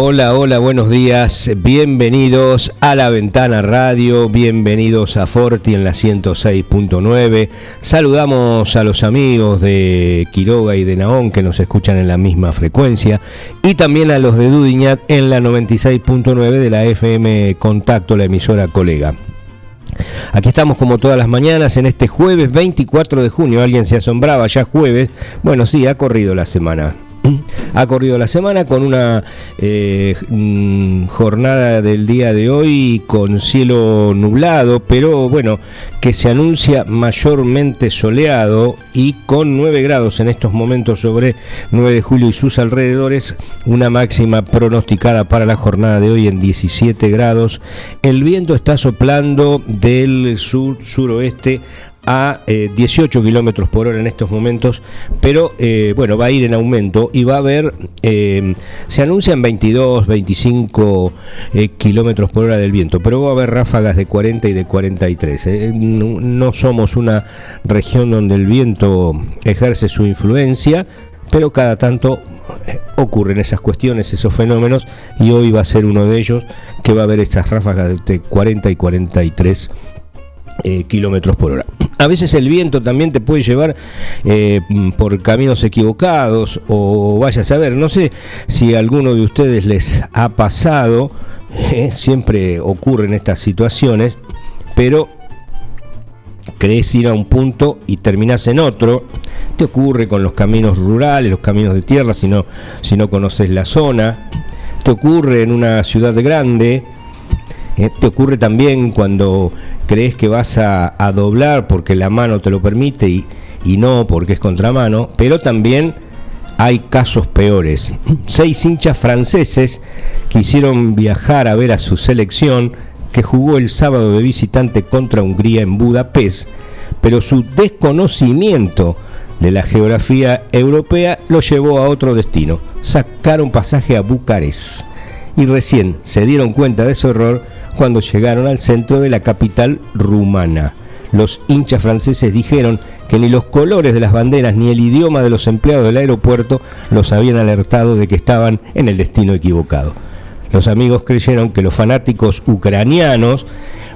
Hola, hola, buenos días. Bienvenidos a La Ventana Radio, bienvenidos a Forti en la 106.9. Saludamos a los amigos de Quiroga y de Naón que nos escuchan en la misma frecuencia y también a los de Dudiñat en la 96.9 de la FM Contacto, la emisora colega. Aquí estamos como todas las mañanas en este jueves 24 de junio. Alguien se asombraba, ya jueves. Bueno, sí, ha corrido la semana. Ha corrido la semana con una eh, mm, jornada del día de hoy con cielo nublado, pero bueno, que se anuncia mayormente soleado y con 9 grados en estos momentos sobre 9 de julio y sus alrededores, una máxima pronosticada para la jornada de hoy en 17 grados. El viento está soplando del sur-suroeste a 18 eh, kilómetros por hora en estos momentos, pero eh, bueno, va a ir en aumento y va a haber, eh, se anuncian 22, 25 kilómetros por hora del viento, pero va a haber ráfagas de 40 y de 43. No, no somos una región donde el viento ejerce su influencia, pero cada tanto ocurren esas cuestiones, esos fenómenos, y hoy va a ser uno de ellos que va a haber estas ráfagas de 40 y 43 eh, kilómetros por hora. A veces el viento también te puede llevar eh, por caminos equivocados o vaya a saber, no sé si a alguno de ustedes les ha pasado, eh, siempre ocurren estas situaciones, pero crees ir a un punto y terminas en otro. Te ocurre con los caminos rurales, los caminos de tierra, si no, si no conoces la zona. Te ocurre en una ciudad grande. te ocurre también cuando crees que vas a, doblar porque la mano te lo permite y, y no porque es contramano, pero también hay casos peores. Seis hinchas franceses quisieron viajar a ver a su selección que jugó el sábado de visitante contra Hungría en Budapest, pero su desconocimiento de la geografía europea lo llevó a otro destino. Sacaron pasaje a Bucarest y recién se dieron cuenta de su error cuando llegaron al centro de la capital rumana. Los hinchas franceses dijeron que ni los colores de las banderas ni el idioma de los empleados del aeropuerto los habían alertado de que estaban en el destino equivocado. Los amigos creyeron que los fanáticos ucranianos,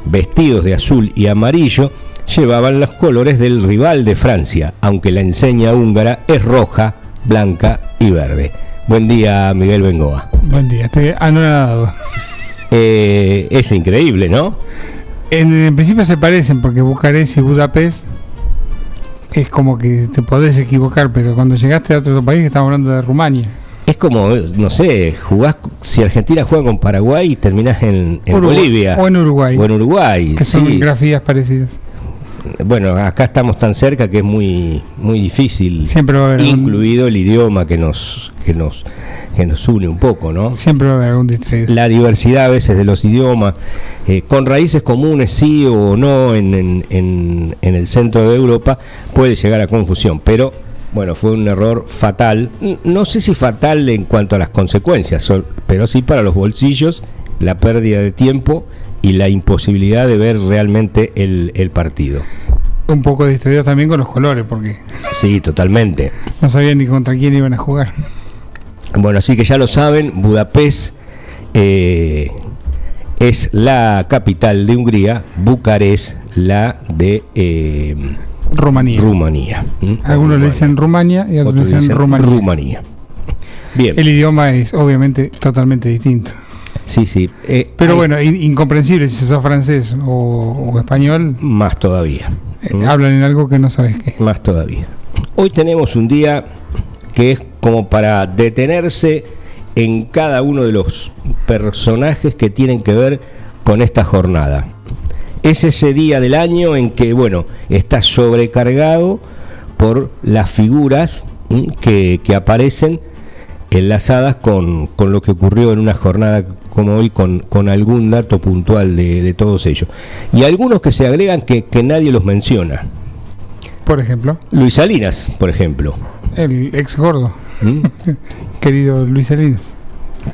vestidos de azul y amarillo, llevaban los colores del rival de Francia, aunque la enseña húngara es roja, blanca y verde. Buen día, Miguel Bengoa. Buen día, estoy anonadado. Eh, es increíble, ¿no? En, principio se parecen porque Bucarest y Budapest es como que te podés equivocar, pero cuando llegaste a otro país, estamos hablando de Rumania. Es como, no sé, jugás, si Argentina juega con Paraguay, terminás en, Bolivia. O en Uruguay. O en Uruguay. Que son grafías parecidas. Bueno, acá estamos tan cerca que es muy muy difícil, Siempre incluido el idioma que nos que nos que nos une un poco, ¿no? Siempre va a haber algún distraído. La diversidad a veces de los idiomas, eh, con raíces comunes sí o no en, en, el centro de Europa, puede llegar a confusión, pero bueno, fue un error fatal, no sé si fatal en cuanto a las consecuencias, pero sí para los bolsillos, la pérdida de tiempo y la imposibilidad de ver realmente el, el partido. Un poco distraídos también con los colores, porque... Sí, totalmente. No sabían ni contra quién iban a jugar. Bueno, así que ya lo saben, Budapest eh, es la capital de Hungría, Bucarest la de eh, Rumanía. Rumanía. Algunos le dicen Rumania y otros, le dicen, Rumanía. Bien. El idioma es obviamente totalmente distinto. Sí, sí. Eh, Pero bueno, incomprensible si sos francés o, español. Más todavía. Hablan en algo que no sabes qué. Más todavía. Hoy tenemos un día que es como para detenerse en cada uno de los personajes que tienen que ver con esta jornada. Es ese día del año en que, bueno, está sobrecargado por las figuras que, que aparecen enlazadas con, con, lo que ocurrió en una jornada como hoy con, con algún dato puntual de, de, todos ellos. Y algunos que se agregan que, que, nadie los menciona. Por ejemplo. Luis Salinas, por ejemplo. El ex gordo. ¿Mm? Querido Luis Salinas.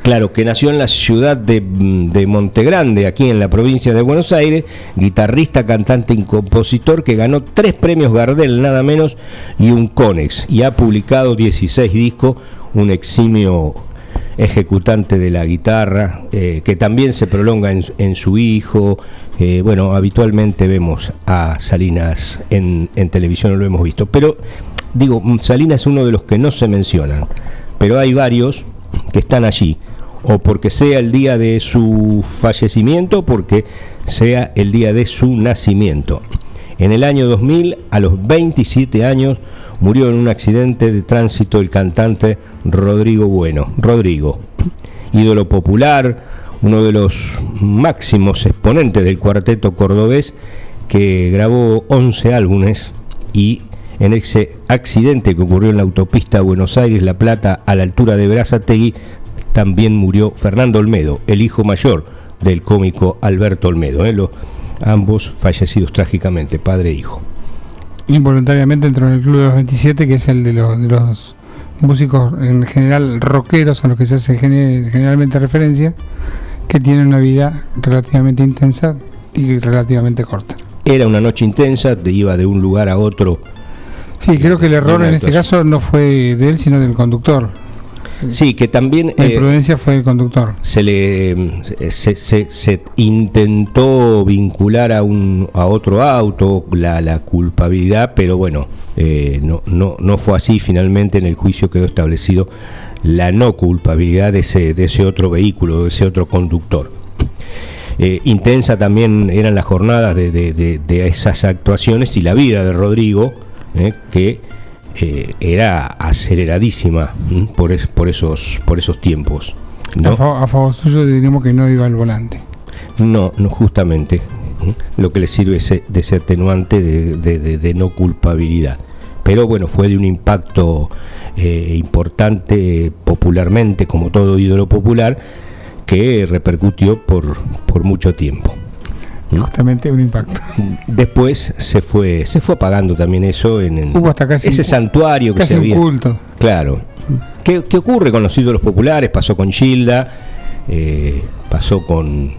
Claro, que nació en la ciudad de, de Montegrande, aquí en la provincia de Buenos Aires, guitarrista, cantante y compositor que ganó tres premios Gardel, nada menos, y un Conex, y ha publicado 16 discos, un eximio ejecutante de la guitarra, eh, que también se prolonga en, su hijo. Eh, bueno, habitualmente vemos a Salinas en, en televisión, lo hemos visto, pero digo, Salinas es uno de los que no se mencionan, pero hay varios que están allí, o porque sea el día de su fallecimiento, o porque sea el día de su nacimiento. En el año 2000, a los 27 años, murió en un accidente de tránsito el cantante Rodrigo Bueno. Rodrigo, ídolo popular, uno de los máximos exponentes del cuarteto cordobés, que grabó 11 álbumes y en ese accidente que ocurrió en la autopista Buenos Aires-La Plata a la altura de Berazategui, también murió Fernando Olmedo, el hijo mayor del cómico Alberto Olmedo. ¿eh? Ambos fallecidos trágicamente, padre e hijo. Involuntariamente entró en el Club de los 27, que es el de los, de los músicos en general rockeros a los que se hace generalmente referencia, que tienen una vida relativamente intensa y relativamente corta. Era una noche intensa, te iba de un lugar a otro Sí, creo que el error en este caso no fue de él, sino del conductor. Sí, que también... La imprudencia eh, fue el conductor. Se le se, se, se, intentó vincular a un a otro auto la, la culpabilidad, pero bueno, eh, no, no, no fue así. Finalmente en el juicio quedó establecido la no culpabilidad de ese, de ese otro vehículo, de ese otro conductor. Eh, intensa también eran las jornadas de, de, de, de esas actuaciones y la vida de Rodrigo ¿eh? que eh, era aceleradísima por, es, por, esos, por esos tiempos. ¿no? A, favor, a, favor, suyo diríamos que no iba al volante. No, no justamente. Lo que le sirve es de atenuante de, de, de, de, no culpabilidad. Pero bueno, fue de un impacto eh, importante popularmente, como todo ídolo popular, que repercutió por, por mucho tiempo. Justamente un impacto. Después se fue se fue apagando también eso en, en Hubo hasta casi ese un, santuario que casi se había. un culto. Claro. ¿Qué, ¿Qué, ocurre con los ídolos populares? Pasó con Gilda, eh, pasó con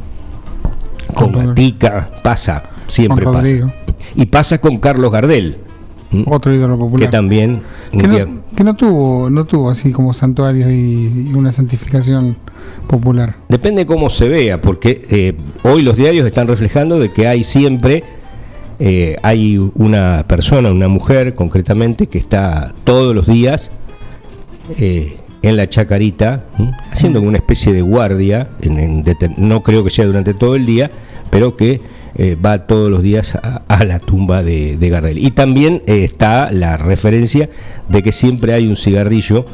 con Gatica, pasa, siempre pasa. Y pasa con Carlos Gardel. Otro ídolo popular. Que también que no, que no, tuvo no tuvo así como santuarios y, y una santificación popular. Depende cómo se vea, porque eh, hoy los diarios están reflejando de que hay siempre eh, hay una persona, una mujer concretamente, que está todos los días eh, en la chacarita, haciendo una especie de guardia, no creo que sea durante todo el día, pero que eh, va todos los días a, la tumba de, de. Y también eh, está la referencia de que siempre hay un cigarrillo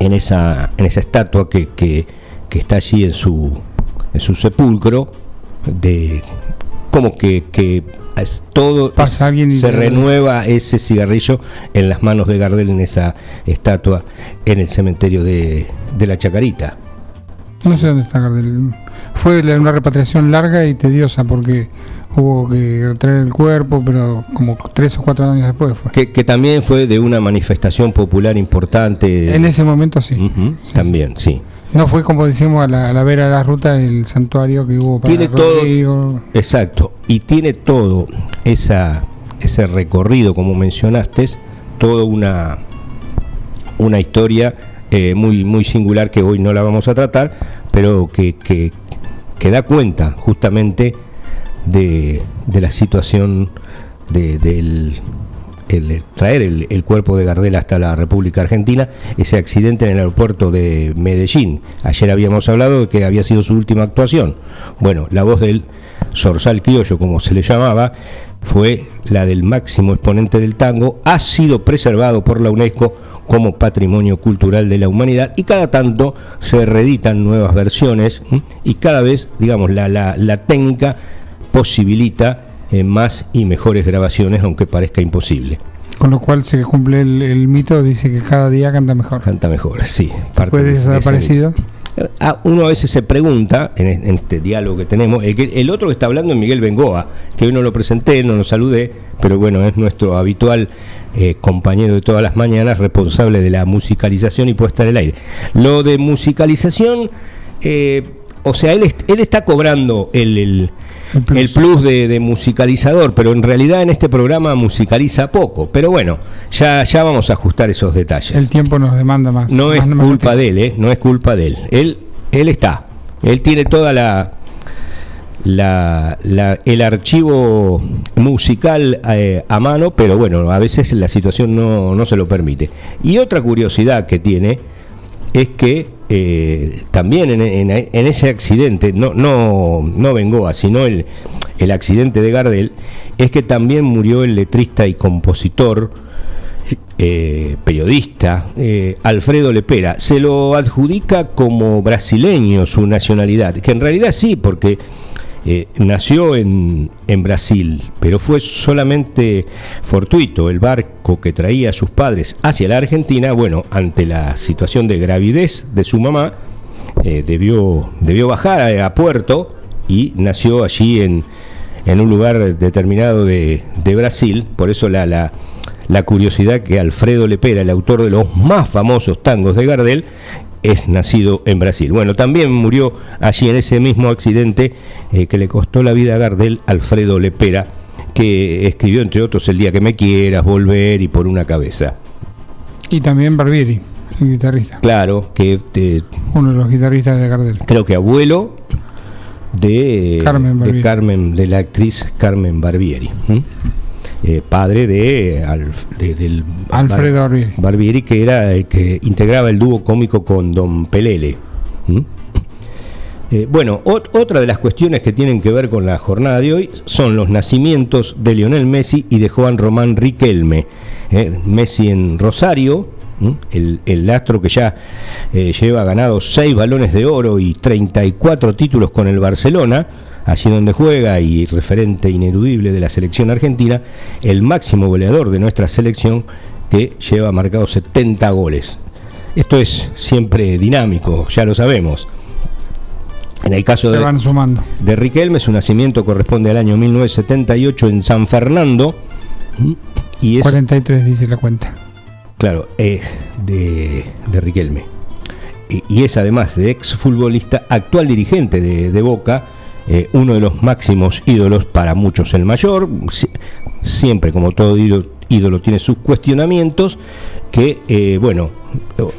en esa, en esa estatua que, que, que está allí en su, en su sepulcro, de como que, que es todo Pasa alguien se renueva ese cigarrillo en las manos de Gardel en esa estatua en el cementerio de, de la Chacarita. No sé dónde está Gardel. Fue una repatriación larga y tediosa porque hubo que traer el cuerpo, pero como tres o cuatro años después fue. Que, que también fue de una manifestación popular importante. En ese momento sí. Uh -huh, sí también, sí. sí. No fue como decimos a la, a la vera de la ruta el santuario que hubo para tiene Rodrigo. todo exacto y tiene todo esa ese recorrido como mencionaste toda una una historia eh, muy muy singular que hoy no la vamos a tratar pero que, que, que da cuenta justamente de, de la situación de, del el traer el, el, cuerpo de Gardel hasta la República Argentina, ese accidente en el aeropuerto de Medellín. Ayer habíamos hablado de que había sido su última actuación. Bueno, la voz del Zorzal Criollo, como se le llamaba, fue la del máximo exponente del tango, ha sido preservado por la UNESCO como patrimonio cultural de la humanidad y cada tanto se reeditan nuevas versiones y cada vez, digamos, la, la, la técnica posibilita eh, más y mejores grabaciones, aunque parezca imposible. Con lo cual se cumple el, mito, dice que cada día canta mejor. Canta mejor, sí. Puede ser desaparecido. Ah, uno a veces se pregunta, en, este diálogo que tenemos, el, otro que está hablando es Miguel Bengoa, que hoy no lo presenté, no lo saludé, pero bueno, es nuestro habitual eh, compañero de todas las mañanas, responsable de la musicalización y puesta en el aire. Lo de musicalización, eh, o sea, él, él está cobrando el, el plus, de, musicalizador, pero en realidad en este programa musicaliza poco. Pero bueno, ya, ya vamos a ajustar esos detalles. El tiempo nos demanda más. No es culpa de él, ¿eh? no es culpa de él. Él, él está. Él tiene toda la, la, el archivo musical eh, a mano, pero bueno, a veces la situación no, no se lo permite. Y otra curiosidad que tiene es que eh, también en, ese accidente, no, no, no Bengoa, sino el, el accidente de Gardel, es que también murió el letrista y compositor, eh, periodista, eh, Alfredo Lepera. Se lo adjudica como brasileño su nacionalidad, que en realidad sí, porque eh, nació en, en, Brasil, pero fue solamente fortuito. El barco que traía a sus padres hacia la Argentina, bueno, ante la situación de gravidez de su mamá, eh, debió, debió bajar a, puerto y nació allí en, en un lugar determinado de, de Brasil. Por eso la, la, la curiosidad que Alfredo Lepera, el autor de los más famosos tangos de Gardel, es nacido en Brasil. Bueno, también murió allí en ese mismo accidente eh, que le costó la vida a Gardel, Alfredo Lepera, que escribió entre otros El día que me quieras, Volver y Por una cabeza. Y también Barbieri, el guitarrista. Claro, que... Eh, Uno de los guitarristas de Gardel. Creo que abuelo de Carmen, de, Carmen, de la actriz Carmen Barbieri. Eh, padre de, del Alfredo Barbieri. que era el que integraba el dúo cómico con Don Pelele. Eh, bueno, otra de las cuestiones que tienen que ver con la jornada de hoy son los nacimientos de Lionel Messi y de Juan Román Riquelme. Eh, Messi en Rosario, el, el, astro que ya lleva ganado seis balones de oro y 34 títulos con el Barcelona allí donde juega y referente ineludible de la selección argentina, el máximo goleador de nuestra selección que lleva marcado 70 goles. Esto es siempre dinámico, ya lo sabemos. En el caso de, de Riquelme, su nacimiento corresponde al año 1978 en San Fernando. Y es, 43 dice la cuenta. Claro, es de, de Riquelme. Y, es además de ex futbolista, actual dirigente de, de Boca, eh, uno de los máximos ídolos para muchos el mayor, siempre como todo ídolo, tiene sus cuestionamientos, que eh, bueno,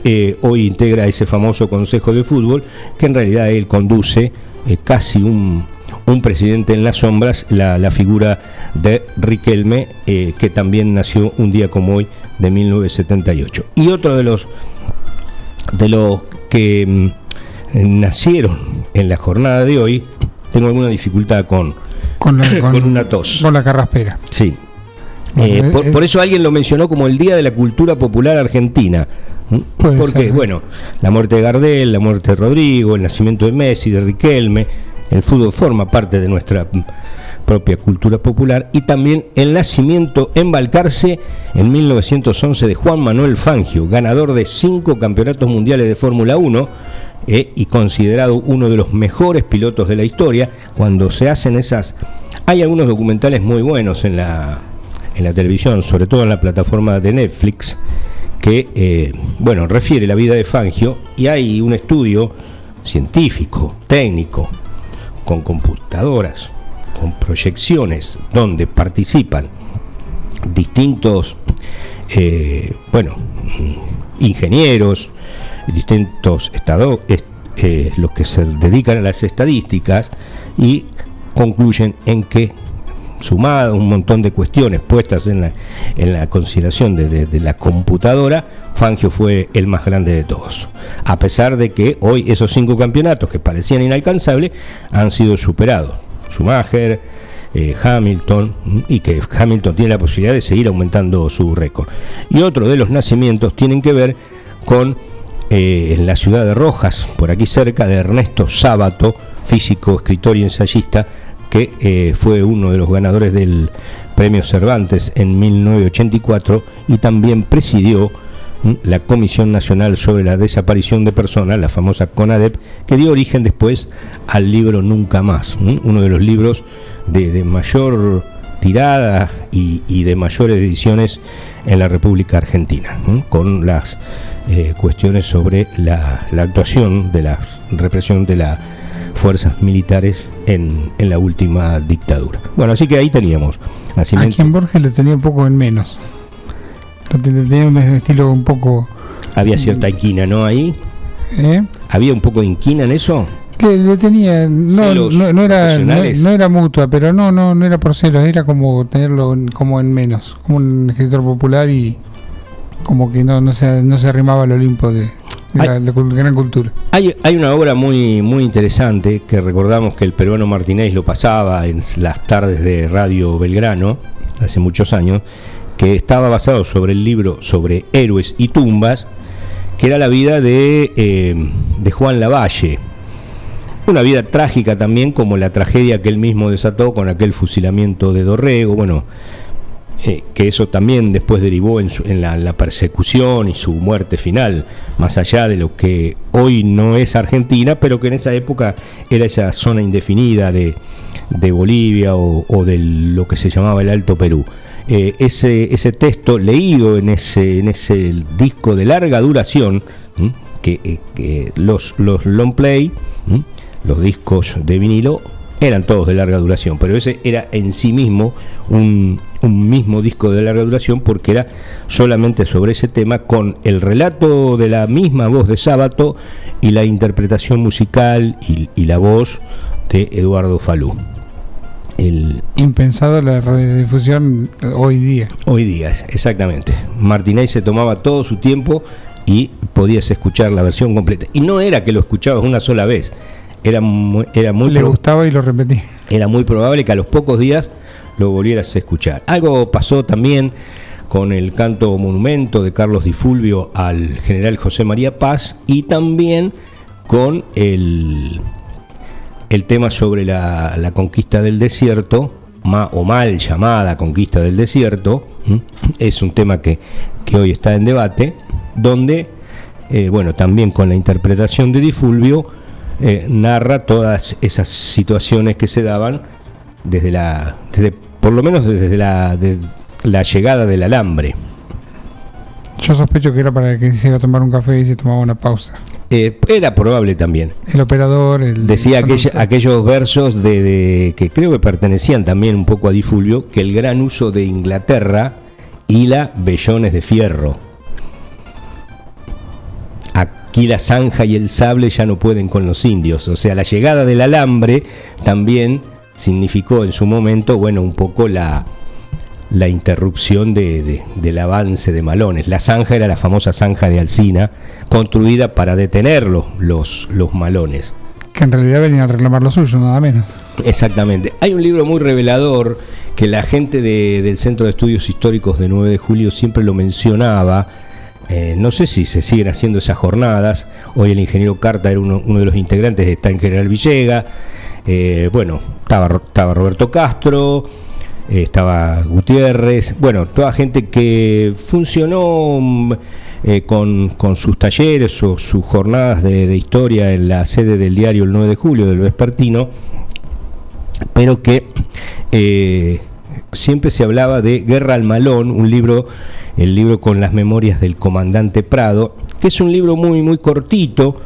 eh, hoy integra ese famoso Consejo de Fútbol, que en realidad él conduce casi un, un, presidente en las sombras, la, figura de Riquelme, que también nació un día como hoy de 1978. Y otro de los, de los que mm, nacieron en la jornada de hoy, tengo alguna dificultad con, con, una tos. Con la carraspera. Sí. Eh, por, eso alguien lo mencionó como el Día de la Cultura Popular Argentina. Porque, bueno, la muerte de Gardel, la muerte de Rodrigo, el nacimiento de Messi, de Riquelme, el fútbol forma parte de nuestra propia cultura popular y también el nacimiento en Balcarce en 1911 de Juan Manuel Fangio, ganador de cinco campeonatos mundiales de Fórmula 1 eh, y considerado uno de los mejores pilotos de la historia. Cuando se hacen esas... Hay algunos documentales muy buenos en la, en la televisión, sobre todo en la plataforma de Netflix, que, eh, bueno, refiere la vida de Fangio y hay un estudio científico, técnico, con computadoras, con proyecciones, donde participan distintos, eh, bueno, ingenieros, distintos estados, eh, los que se dedican a las estadísticas y concluyen en que sumada un montón de cuestiones puestas en la, en la consideración de, la computadora, Fangio fue el más grande de todos. A pesar de que hoy esos cinco campeonatos que parecían inalcanzables han sido superados. Schumacher, eh, Hamilton, y que Hamilton tiene la posibilidad de seguir aumentando su récord. Y otro de los nacimientos tienen que ver con eh, en la ciudad de Rojas, por aquí cerca de Ernesto Sábato, físico, escritor y ensayista, que eh, fue uno de los ganadores del Premio Cervantes en 1984 y también presidió la Comisión Nacional sobre la Desaparición de Personas, la famosa CONADEP, que dio origen después al libro Nunca Más, uno de los libros de, mayor tirada y, de mayores ediciones en la República Argentina, con las eh, cuestiones sobre la, actuación de la represión de las fuerzas militares en, la última dictadura. Bueno, así que ahí teníamos. A quien Borges le tenía un poco en menos. Tenía un estilo un poco... Había cierta inquina, ¿no? Ahí. ¿Eh? ¿Había un poco de inquina en eso? Le, tenía, no, no, era, no, era mutua, pero no, no, no era por celos, era como tenerlo como en menos, como un escritor popular y como que no, no se, no se arrimaba al Olimpo de, la, gran cultura. Hay, hay una obra muy, muy interesante que recordamos que el peruano Martínez lo pasaba en las tardes de Radio Belgrano hace muchos años, que estaba basado sobre el libro sobre héroes y tumbas, que era la vida de, eh, de Juan Lavalle. Una vida trágica también, como la tragedia que él mismo desató con aquel fusilamiento de Dorrego, bueno, eh, que eso también después derivó en, la, persecución y su muerte final, más allá de lo que hoy no es Argentina, pero que en esa época era esa zona indefinida de, Bolivia o, o de lo que se llamaba el Alto Perú. Eh, ese, ese texto leído en ese, en ese disco de larga duración, eh, que, los, los long play, los discos de vinilo, eran todos de larga duración, pero ese era en sí mismo un, un, mismo disco de larga duración porque era solamente sobre ese tema con el relato de la misma voz de Sábato y la interpretación musical y, y la voz de Eduardo Falú el impensado la radiodifusión hoy día. Hoy día, exactamente. Martínez se tomaba todo su tiempo y podías escuchar la versión completa. Y no era que lo escuchabas una sola vez, era muy, era muy le gustaba y lo repetí. Era muy probable que a los pocos días lo volvieras a escuchar. Algo pasó también con el canto monumento de Carlos Di Fulvio al general José María Paz y también con el el tema sobre la, conquista del desierto, o mal llamada conquista del desierto, es un tema que, hoy está en debate, donde, eh, bueno, también con la interpretación de Di Fulvio, eh, narra todas esas situaciones que se daban desde la, por lo menos desde la, la llegada del alambre. Yo sospecho que era para que se iba a tomar un café y se tomaba una pausa. Eh, era probable también. El operador. Decía aquellos versos de, que creo que pertenecían también un poco a Di Fulvio, que el gran uso de Inglaterra hila vellones de fierro. Aquí la zanja y el sable ya no pueden con los indios. O sea, la llegada del alambre también significó en su momento, bueno, un poco la, la interrupción de, del avance de malones. La zanja era la famosa zanja de Alcina, construida para detener los, los, malones. Que en realidad venían a reclamar lo suyo, nada menos. Exactamente. Hay un libro muy revelador que la gente del Centro de Estudios Históricos de 9 de Julio siempre lo mencionaba. Eh, no sé si se siguen haciendo esas jornadas. Hoy el ingeniero Carta era uno, de los integrantes, está en General Villega. Eh, bueno, estaba, Roberto Castro, eh, estaba Gutiérrez, bueno, toda gente que funcionó mm, con, sus talleres o sus jornadas de, historia en la sede del diario el 9 de julio del Vespertino, pero que siempre se hablaba de Guerra al Malón, un libro, el libro con las memorias del comandante Prado, que es un libro muy, muy cortito,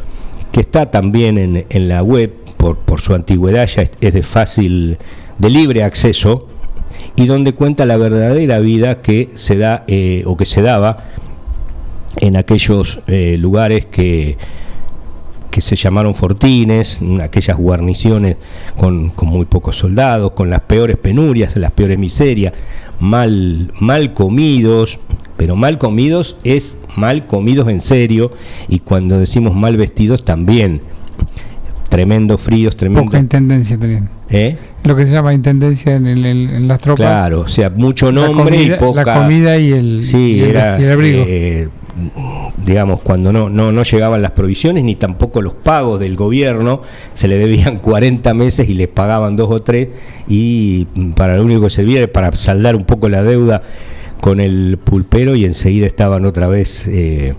que está también en, en la web, por, por su antigüedad ya es de fácil, de libre acceso, y donde cuenta la verdadera vida que se da eh, o que se daba en aquellos eh, lugares que, que se llamaron fortines, aquellas guarniciones con, muy pocos soldados, con las peores penurias, las peores miserias, mal, mal comidos, pero mal comidos es mal comidos en serio y cuando decimos mal vestidos también tremendos fríos, tremendos... Poca intendencia tenían. ¿Eh? Lo que se llama intendencia en, el- en las tropas. Claro, o sea, mucho nombre comida, y poca... La comida y el, Sí, y el, era, y el abrigo. eh, digamos, cuando no, no, no llegaban las provisiones ni tampoco los pagos del gobierno, se le debían 40 meses y les pagaban dos o tres y para lo único que servía era para saldar un poco la deuda con el pulpero y enseguida estaban otra vez eh,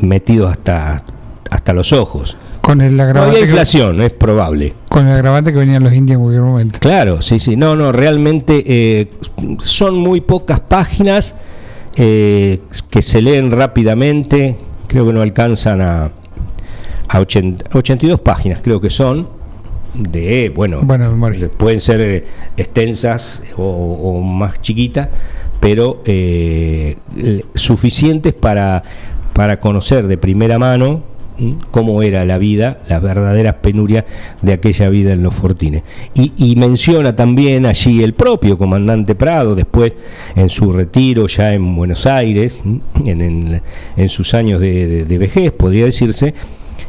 metidos hasta, hasta los ojos. con el No agravante había que, inflación, es probable. con el agravante que venían los indios en cualquier momento. Claro, sí, sí. No, no, realmente eh, son muy pocas páginas eh, que se leen rápidamente. Creo que no alcanzan a, a 80 82 páginas, creo que son. De, bueno, pueden ser eh, extensas o, o más chiquitas, pero eh, suficientes para, para conocer de primera mano. Cómo era la vida, las verdaderas penurias de aquella vida en los fortines. Y, menciona también allí el propio comandante Prado, después en su retiro ya en Buenos Aires, en, sus años de, vejez, podría decirse,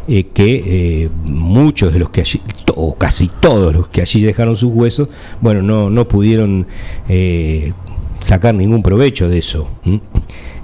eh, que eh, muchos de los que allí, o casi todos los que allí dejaron sus huesos, bueno, no, no pudieron eh, sacar ningún provecho de eso.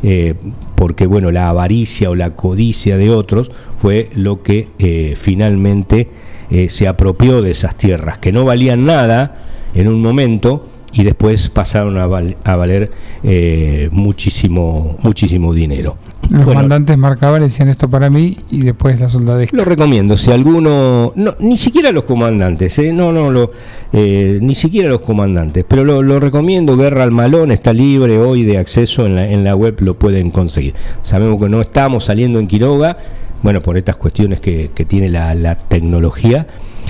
Eh, porque bueno, la avaricia o la codicia de otros fue lo que eh, finalmente eh, se apropió de esas tierras, que no valían nada en un momento y después pasaron a, val- a valer eh, muchísimo, muchísimo dinero. Los Bueno, mandantes marcaban decían esto para mí y después la soldadesca. lo recomiendo, si alguno, no, ni siquiera los comandantes, ¿eh? no, no, lo, eh, ni siquiera los comandantes, pero lo, lo recomiendo, Guerra al Malón está libre hoy de acceso en la, en la web, lo pueden conseguir. Sabemos que no estamos saliendo en Quiroga, bueno, por estas cuestiones que, que tiene la, la tecnología.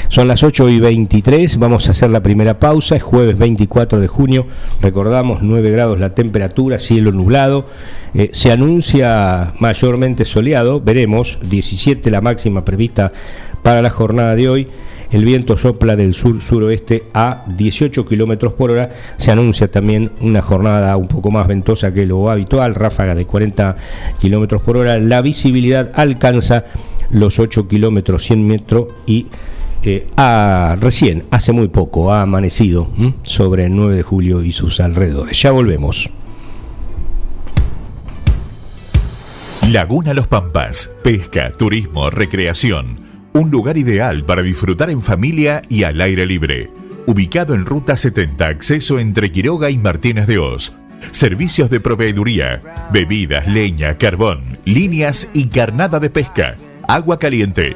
Son las 8 y 23, vamos a hacer la primera pausa, es jueves 24 de junio, recordamos 9 grados la temperatura, cielo nublado, eh, se anuncia mayormente soleado, veremos, 17 la máxima prevista para la jornada de hoy, el viento sopla del sur-suroeste a 18 kilómetros por hora, se anuncia también una jornada un poco más ventosa que lo habitual, ráfaga de 40 kilómetros por hora, la visibilidad alcanza los 8 kilómetros 100 metros y ha- recién, hace muy poco, ha amanecido sobre el 9 de julio y sus alrededores. Ya volvemos. Laguna Los Pampas, pesca, turismo, recreación. Un lugar ideal para disfrutar en familia y al aire libre. Ubicado en Ruta 70, acceso entre Quiroga y Martínez de Oz. Servicios de proveeduría, bebidas, leña, carbón, líneas y carnada de pesca. Agua caliente,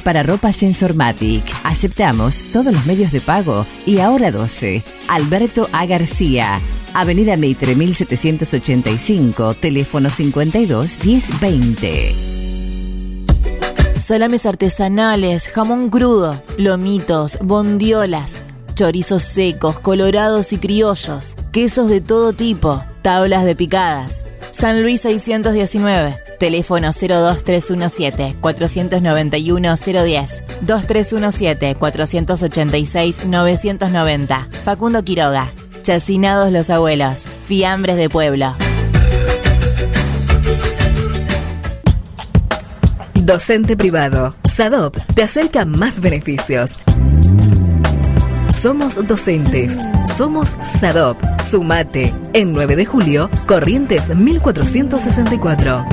para ropa Sensormatic. Aceptamos todos los medios de pago y ahora 12. Alberto A. García. Avenida Meitre 1785, teléfono 52 1020. Salames artesanales, jamón crudo, lomitos, bondiolas, chorizos secos, colorados y criollos, quesos de todo tipo, tablas de picadas. San Luis 619, teléfono 02317 491 010, 2317 486 990. Facundo Quiroga, Chacinados los abuelos, fiambres de pueblo. Docente privado. SADOP te acerca más beneficios. Somos docentes. Somos SADOP. Sumate. En 9 de julio, Corrientes 1464.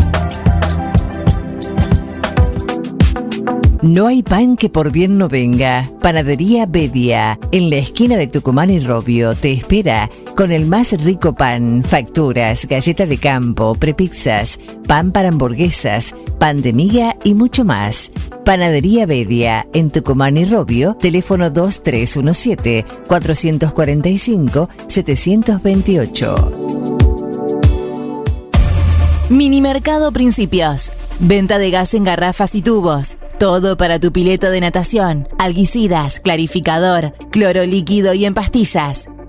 No hay pan que por bien no venga. Panadería Bedia, en la esquina de Tucumán y Robio, te espera con el más rico pan, facturas, galleta de campo, prepizzas, pan para hamburguesas, pan de miga y mucho más. Panadería Bedia, en Tucumán y Robio, teléfono 2317-445-728. Minimercado Principios. Venta de gas en garrafas y tubos. Todo para tu pileto de natación, alguicidas, clarificador, cloro líquido y en pastillas.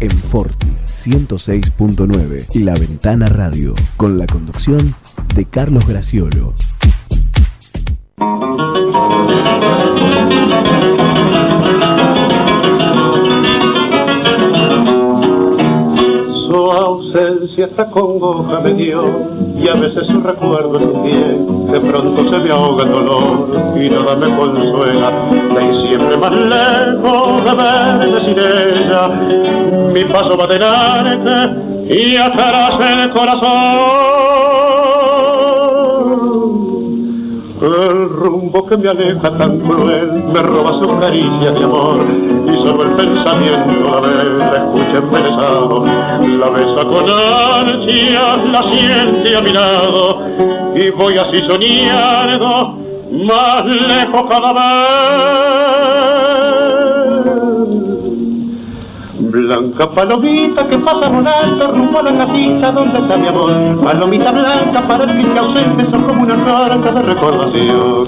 en Forti 106.9 y La Ventana Radio con la conducción de Carlos Graciolo. Ausencia esta congoja me dio y a veces su recuerdo en mi piel de pronto se me ahoga el dolor y nada me consuela. Y siempre más lejos de verme sin ella mi paso va adelante y atrás el corazón. El rumbo que me aleja tan cruel me roba su caricia de amor y solo el pensamiento la ve, la escucha embelesado, la besa con ansia, la siente a mi lado y voy así soñando más lejos cada vez. Blanca palomita que pasa volando rumbo a la casita donde está mi amor. Palomita blanca para el fin ausente son como una carta de recordación.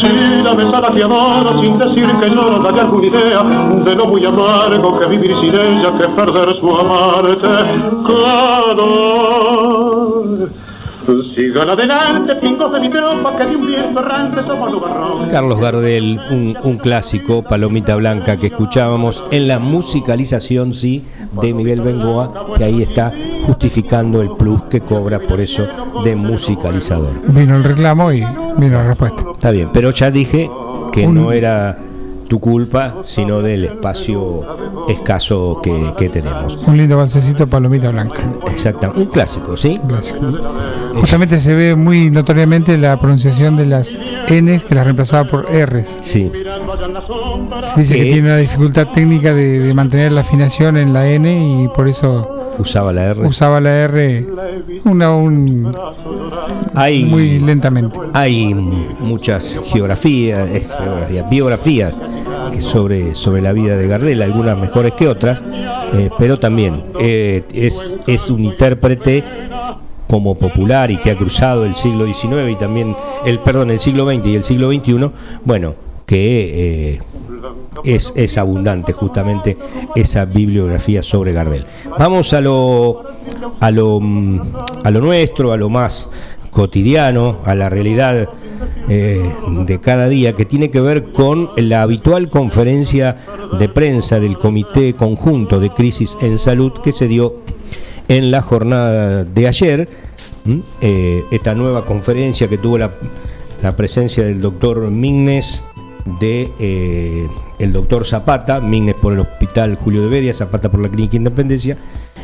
Si la besada te amor sin decir que no daría alguna idea de lo muy amargo que vivir sin ella que perder su amarte. Calor. Sigan adelante, pingos de que de un viento errante somos nubarrón. Carlos Gardel, un, un clásico, Palomita Blanca, que escuchábamos en la musicalización, sí, de Miguel Bengoa, que ahí está justificando el plus que cobra por eso de musicalizador. Vino el reclamo y vino la respuesta. Está bien, pero ya dije que no era tu culpa, sino del espacio escaso que, que tenemos. Un lindo balsecito palomita blanca. Exactamente, un clásico, ¿sí? Clásico. Justamente se ve muy notoriamente la pronunciación de las N que las reemplazaba por R's. Sí. Dice que ¿Qué? tiene una dificultad técnica de, de mantener la afinación en la N y por eso Usaba la R. usaba la R una, un, Hay, muy lentamente. hay muchas geografías, eh, geografías, biografías que sobre, sobre la vida de Gardel, algunas mejores que otras, eh, pero también eh, es, es un intérprete como popular y que ha cruzado el siglo XIX y también el perdón el siglo XX y el siglo XXI, bueno, que eh, es, es abundante justamente esa bibliografía sobre Gardel. Vamos a lo a lo mm, a lo nuestro, a lo más cotidiano, a la realidad eh, de cada día, que tiene que ver con la habitual conferencia de prensa del Comité Conjunto de Crisis en Salud que se dio en la jornada de ayer. Eh, esta nueva conferencia que tuvo la, la presencia del doctor Mignes, de eh, el doctor Zapata, Mignes por el Hospital Julio de Bedia, Zapata por la Clínica Independencia,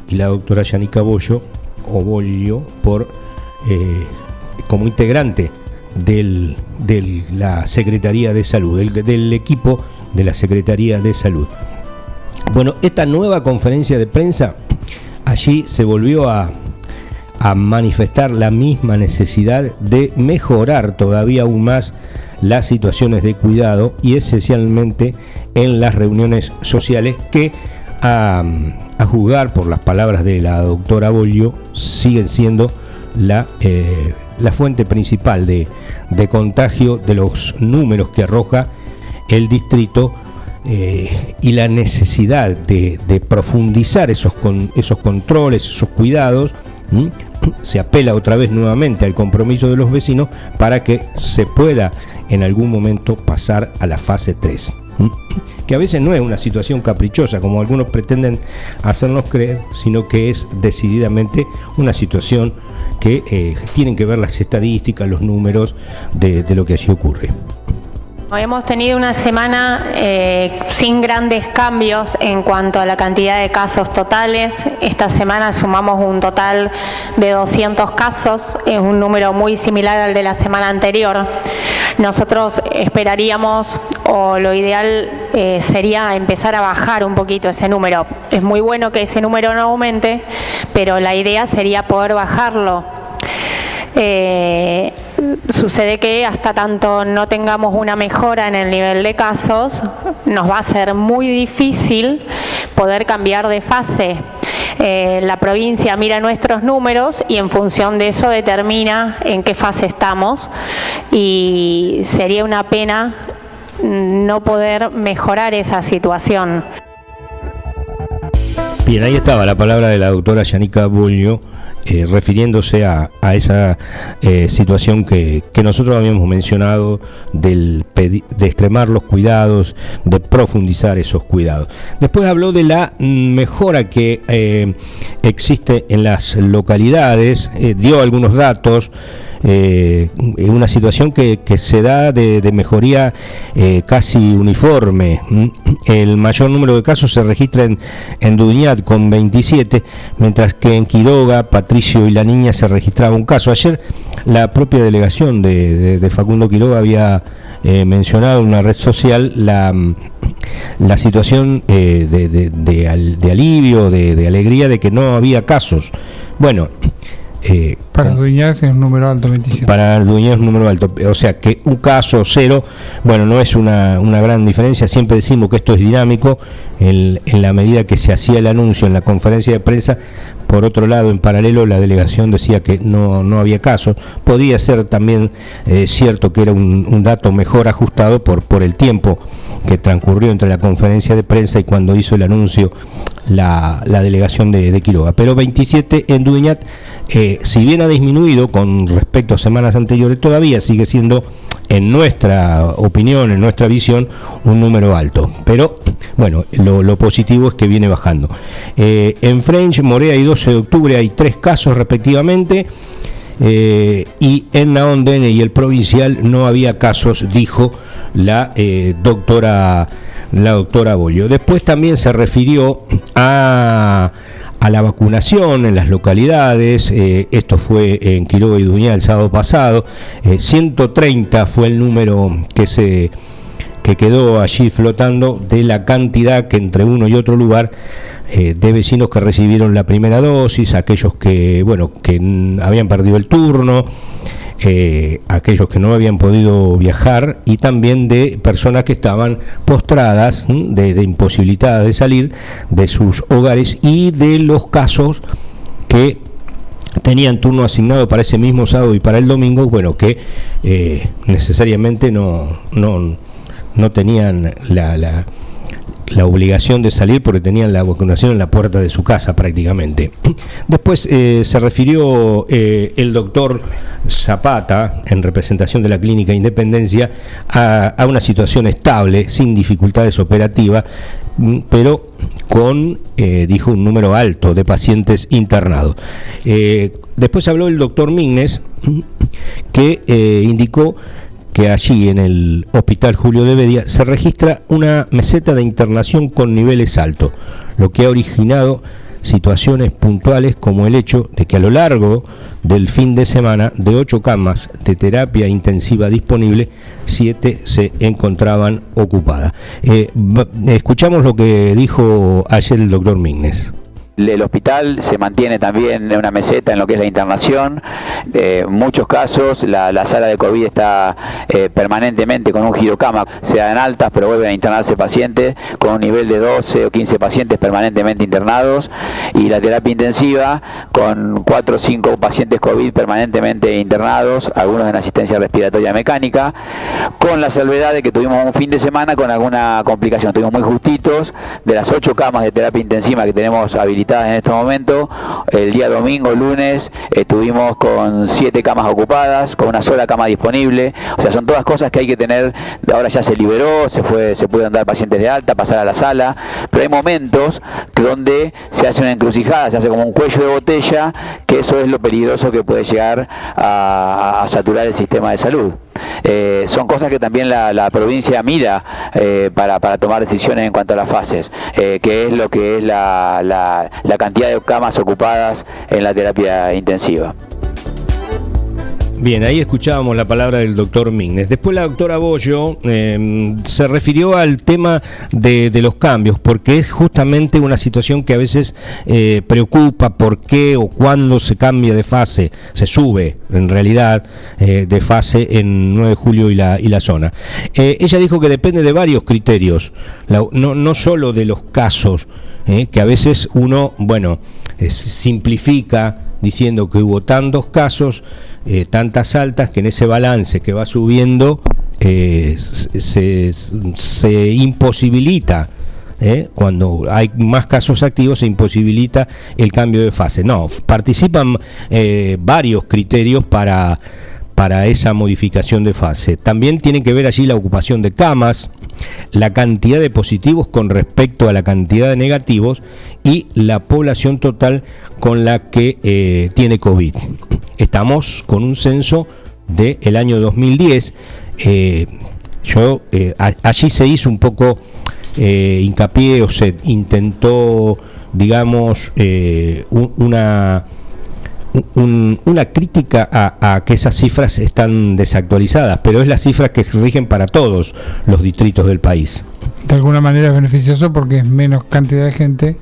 y la doctora Yanica Bollo, o Bollo, por eh, como integrante de la Secretaría de Salud, del, del equipo de la Secretaría de Salud. Bueno, esta nueva conferencia de prensa, allí se volvió a, a manifestar la misma necesidad de mejorar todavía aún más las situaciones de cuidado y esencialmente en las reuniones sociales que a, a juzgar por las palabras de la doctora Bolio siguen siendo la, eh, la fuente principal de, de contagio de los números que arroja el distrito eh, y la necesidad de, profundizar esos, con, esos controles, esos cuidados. Se apela otra vez nuevamente al compromiso de los vecinos para que se pueda en algún momento pasar a la fase 3 que a veces no es una situación caprichosa, como algunos pretenden hacernos creer, sino que es decididamente una situación que eh, tienen que ver las estadísticas, los números de, de lo que así ocurre. Hemos tenido una semana eh, sin grandes cambios en cuanto a la cantidad de casos totales. Esta semana sumamos un total de 200 casos, es un número muy similar al de la semana anterior. Nosotros esperaríamos, o lo ideal eh, sería empezar a bajar un poquito ese número. Es muy bueno que ese número no aumente, pero la idea sería poder bajarlo. Eh, sucede que hasta tanto no tengamos una mejora en el nivel de casos, nos va a ser muy difícil poder cambiar de fase. Eh, la provincia mira nuestros números y en función de eso determina en qué fase estamos y sería una pena no poder mejorar esa situación. Bien, ahí estaba la palabra de la doctora Yanica Bullo eh, refiriéndose a, esa eh, situación que, nosotros habíamos mencionado del de extremar los cuidados, de profundizar esos cuidados. Después habló de la mejora que eh, existe en las localidades, dio algunos datos eh, una situación que, se da de, mejoría eh, casi uniforme. El mayor número de casos se registra en, en Duñat con 27, mientras que en Quiroga, Patricio y la niña se registraba un caso. Ayer la propia delegación de, Facundo Quiroga había eh, mencionado en una red social la, la situación eh, de, de, alivio, de, alegría de que no había casos. Bueno, eh, para Dueñas es un número alto, 27. Para Dueñas es un número alto. O sea que un caso cero, bueno, no es una, una gran diferencia. Siempre decimos que esto es dinámico. En, en, la medida que se hacía el anuncio en la conferencia de prensa, por otro lado, en paralelo, la delegación decía que no, no había casos. Podía ser también eh, cierto que era un, dato mejor ajustado por, por el tiempo que transcurrió entre la conferencia de prensa y cuando hizo el anuncio la, la delegación de, de, Quiroga. Pero 27 en Dueñat, eh, si bien ha disminuido con respecto a semanas anteriores, todavía sigue siendo, en nuestra opinión, en nuestra visión, un número alto. Pero bueno, lo, positivo es que viene bajando. Eh, en French, Morea y 12 de octubre hay tres casos respectivamente. Eh, y en Naondene y el provincial no había casos, dijo la doctora la doctora Bollo. Después también se refirió a, a la vacunación en las localidades, eh, esto fue en Quiroga y Duñá el sábado pasado, 130 eh, fue el número que se que quedó allí flotando de la cantidad que entre uno y otro lugar eh, de vecinos que recibieron la primera dosis, aquellos que bueno que habían perdido el turno, eh, aquellos que no habían podido viajar y también de personas que estaban postradas, de, imposibilidad de salir de sus hogares y de los casos que tenían turno asignado para ese mismo sábado y para el domingo, bueno, que eh, necesariamente no, no, no tenían la la obligación de salir porque tenían la vacunación en la puerta de su casa prácticamente. Después eh, se refirió eh, el doctor Zapata, en representación de la Clínica Independencia, a, una situación estable, sin dificultades operativas, mm, pero con, eh, dijo, un número alto de pacientes internados. después habló el doctor Mignes, que indicó que allí en el Hospital Julio de Bedia se registra una meseta de internación con niveles altos, lo que ha originado situaciones puntuales como el hecho de que a lo largo del fin de semana de ocho camas de terapia intensiva disponible, siete se encontraban ocupadas. Eh, escuchamos lo que dijo ayer el doctor Mignes el hospital se mantiene también en una meseta en lo que es la internación. En muchos casos la, sala de COVID está eh, permanentemente con un girocama, se dan altas pero vuelven a internarse pacientes con un nivel de 12 o 15 pacientes permanentemente internados y la terapia intensiva con 4 o 5 pacientes COVID permanentemente internados, algunos en asistencia respiratoria mecánica, con la salvedad de que tuvimos un fin de semana con alguna complicación. Estuvimos muy justitos de las 8 camas de terapia intensiva que tenemos habilitadas en este momento. El día domingo, lunes, estuvimos con siete camas ocupadas, con una sola cama disponible. O sea, son todas cosas que hay que tener. Ahora ya se liberó, se fue, se pueden dar pacientes de alta, pasar a la sala, pero hay momentos donde se hace una encrucijada, se hace como un cuello de botella, que eso es lo peligroso que puede llegar a, saturar el sistema de salud. Eh, son cosas que también la, provincia mira eh, para, tomar decisiones en cuanto a las fases, eh, que es lo que es la cantidad de camas ocupadas en la terapia intensiva. Bien, ahí escuchábamos la palabra del doctor Mignes. Después la doctora Bollo em, se refirió al tema de, los cambios, porque es justamente una situación que a veces eh, preocupa por qué o cuándo se cambia de fase, se sube en realidad eh, de fase en 9 de julio y la, y la zona. Eh, ella dijo que depende de varios criterios, no, no solo de los casos, que a veces uno, bueno, simplifica diciendo que hubo tantos casos eh, tantas altas que en ese balance que va subiendo eh, se, imposibilita. Eh, cuando hay más casos activos se imposibilita el cambio de fase. No, participan varios criterios para, para esa modificación de fase. También tienen que ver allí la ocupación de camas, la cantidad de positivos con respecto a la cantidad de negativos y la población total con la que tiene COVID. Estamos con un censo del año 2010. Eh, yo eh, allí se hizo un poco eh, hincapié o se intentó, digamos, una una crítica a, que esas cifras están desactualizadas, pero es las cifras que rigen para todos los distritos del país. De alguna manera es beneficioso porque es menos cantidad de gente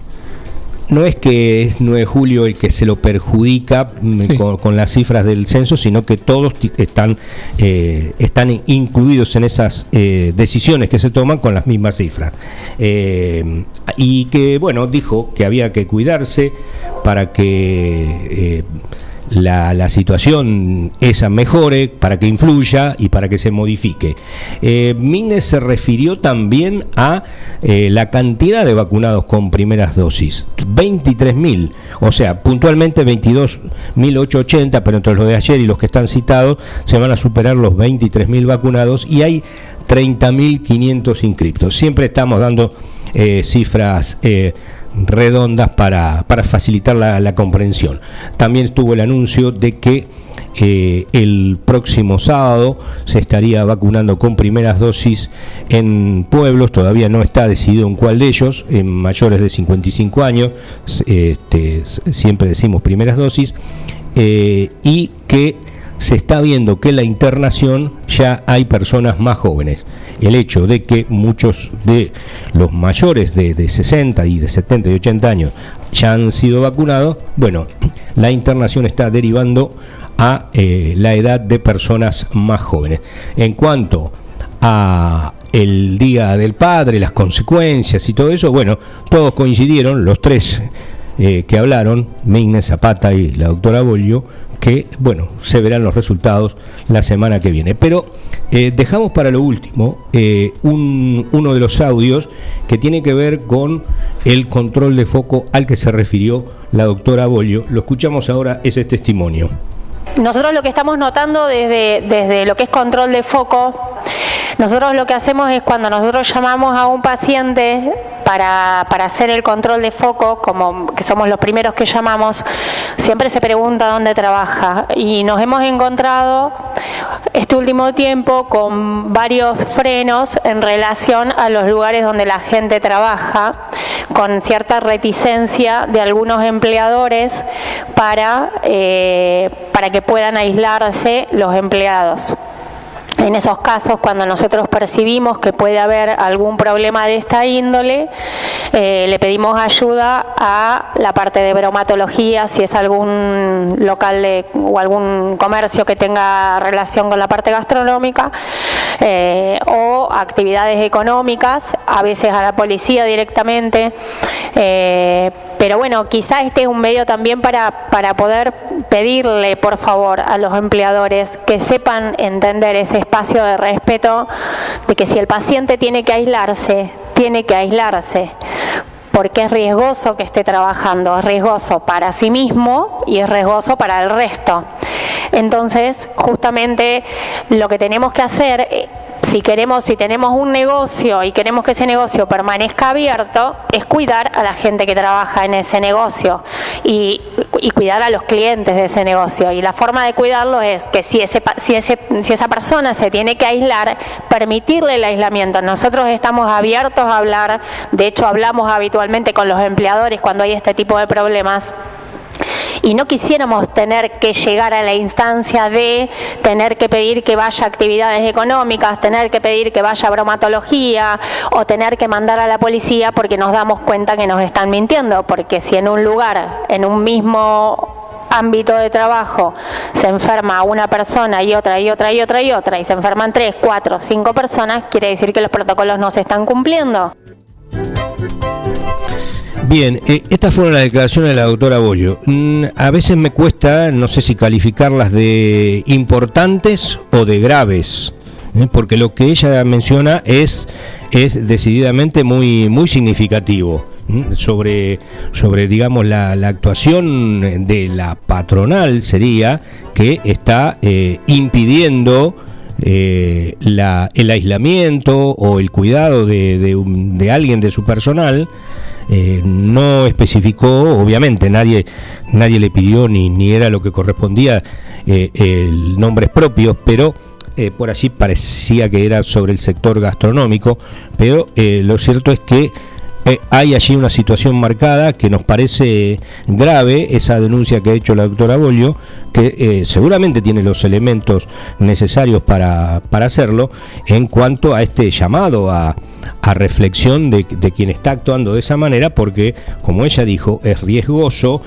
no es que es 9 de julio el que se lo perjudica mm, con, las cifras del censo, sino que todos están, eh, están incluidos en esas eh, decisiones que se toman con las mismas cifras. Eh, y que, bueno, dijo que había que cuidarse para que la, la, situación esa mejore, para que influya y para que se modifique. Eh, Mines se refirió también a eh, la cantidad de vacunados con primeras dosis, 23.000, o sea, puntualmente 22.880, pero entre los de ayer y los que están citados se van a superar los 23.000 vacunados y hay 30.500 inscriptos. Siempre estamos dando eh, cifras redondas para, facilitar la, comprensión. También estuvo el anuncio de que eh, el próximo sábado se estaría vacunando con primeras dosis en pueblos, todavía no está decidido en cuál de ellos, en mayores de 55 años, este, siempre decimos primeras dosis, eh, y que se está viendo que la internación ya hay personas más jóvenes el hecho de que muchos de los mayores de, 60 y de 70 y 80 años ya han sido vacunados, bueno, la internación está derivando a eh, la edad de personas más jóvenes. En cuanto a el Día del Padre, las consecuencias y todo eso, bueno, todos coincidieron, los tres eh, que hablaron, Mignes, Zapata y la doctora Bolio, que, bueno, se verán los resultados la semana que viene. Pero eh, dejamos para lo último eh, uno de los audios que tiene que ver con el control de foco al que se refirió la doctora Bolio. Lo escuchamos ahora, ese testimonio. Nosotros lo que estamos notando desde, desde lo que es control de foco, nosotros lo que hacemos es cuando nosotros llamamos a un paciente para, para, hacer el control de foco, como que somos los primeros que llamamos, siempre se pregunta dónde trabaja. Y nos hemos encontrado este último tiempo con varios frenos en relación a los lugares donde la gente trabaja, con cierta reticencia de algunos empleadores para, eh, para que puedan aislarse los empleados. En esos casos, cuando nosotros percibimos que puede haber algún problema de esta índole, eh, le pedimos ayuda a la parte de bromatología, si es algún local o algún comercio que tenga relación con la parte gastronómica, eh, o actividades económicas, a veces a la policía directamente. Eh, pero bueno, quizá este es un medio también para, para poder pedirle, por favor, a los empleadores que sepan entender ese espacio de respeto, de que si el paciente tiene que aislarse, tiene que aislarse porque es riesgoso que esté trabajando, es riesgoso para sí mismo y es riesgoso para el resto. Entonces, justamente lo que tenemos que hacer si queremos, si tenemos un negocio y queremos que ese negocio permanezca abierto, es cuidar a la gente que trabaja en ese negocio y, cuidar a los clientes de ese negocio. Y la forma de cuidarlo es que si, ese, si, ese, si esa persona se tiene que aislar, permitirle el aislamiento. Nosotros estamos abiertos a hablar, de hecho hablamos habitualmente con los empleadores cuando hay este tipo de problemas y no quisiéramos tener que llegar a la instancia de tener que pedir que vaya a actividades económicas, tener que pedir que vaya a bromatología o tener que mandar a la policía porque nos damos cuenta que nos están mintiendo, porque si en un lugar, en un mismo ámbito de trabajo se enferma una persona y otra y otra y otra y otra y se enferman tres, cuatro, cinco personas, quiere decir que los protocolos no se están cumpliendo. Bien, eh, estas fueron las declaraciones de la doctora Bollo. Mm, a veces me cuesta, no sé si calificarlas de importantes o de graves, ¿eh? porque lo que ella menciona es, es decididamente muy, muy significativo sobre, sobre digamos, la, actuación de la patronal sería que está eh, impidiendo la, el aislamiento o el cuidado de, de alguien de su personal eh, no especificó, obviamente nadie, nadie le pidió ni, ni era lo que correspondía eh, nombres propios, pero eh, por allí parecía que era sobre el sector gastronómico, pero lo cierto es que eh, hay allí una situación marcada que nos parece grave, esa denuncia que ha hecho la doctora Bolio, que eh, seguramente tiene los elementos necesarios para, hacerlo, en cuanto a este llamado a, reflexión de, de, quien está actuando de esa manera, porque, como ella dijo, es riesgoso,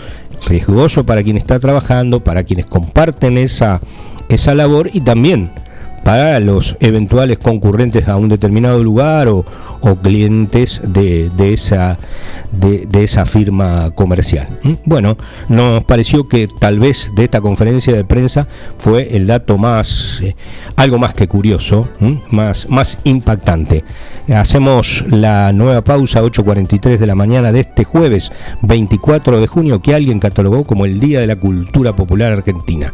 riesgoso para quien está trabajando, para quienes comparten esa, esa labor y también para los eventuales concurrentes a un determinado lugar o, clientes de, esa, de, esa firma comercial. ¿Mm? Bueno, nos pareció que tal vez de esta conferencia de prensa fue el dato más, eh, algo más que curioso, más, más impactante. Hacemos la nueva pausa 8.43 de la mañana de este jueves 24 de junio que alguien catalogó como el Día de la Cultura Popular Argentina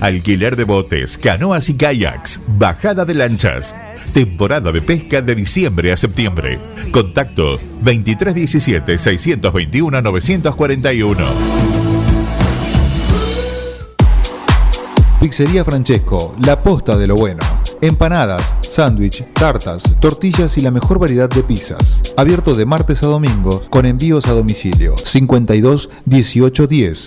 Alquiler de botes, canoas y kayaks, bajada de lanchas. Temporada de pesca de diciembre a septiembre. Contacto 2317-621-941. Pizzería Francesco, la posta de lo bueno. Empanadas, sándwich, tartas, tortillas y la mejor variedad de pizzas. Abierto de martes a domingo con envíos a domicilio 52 18 10.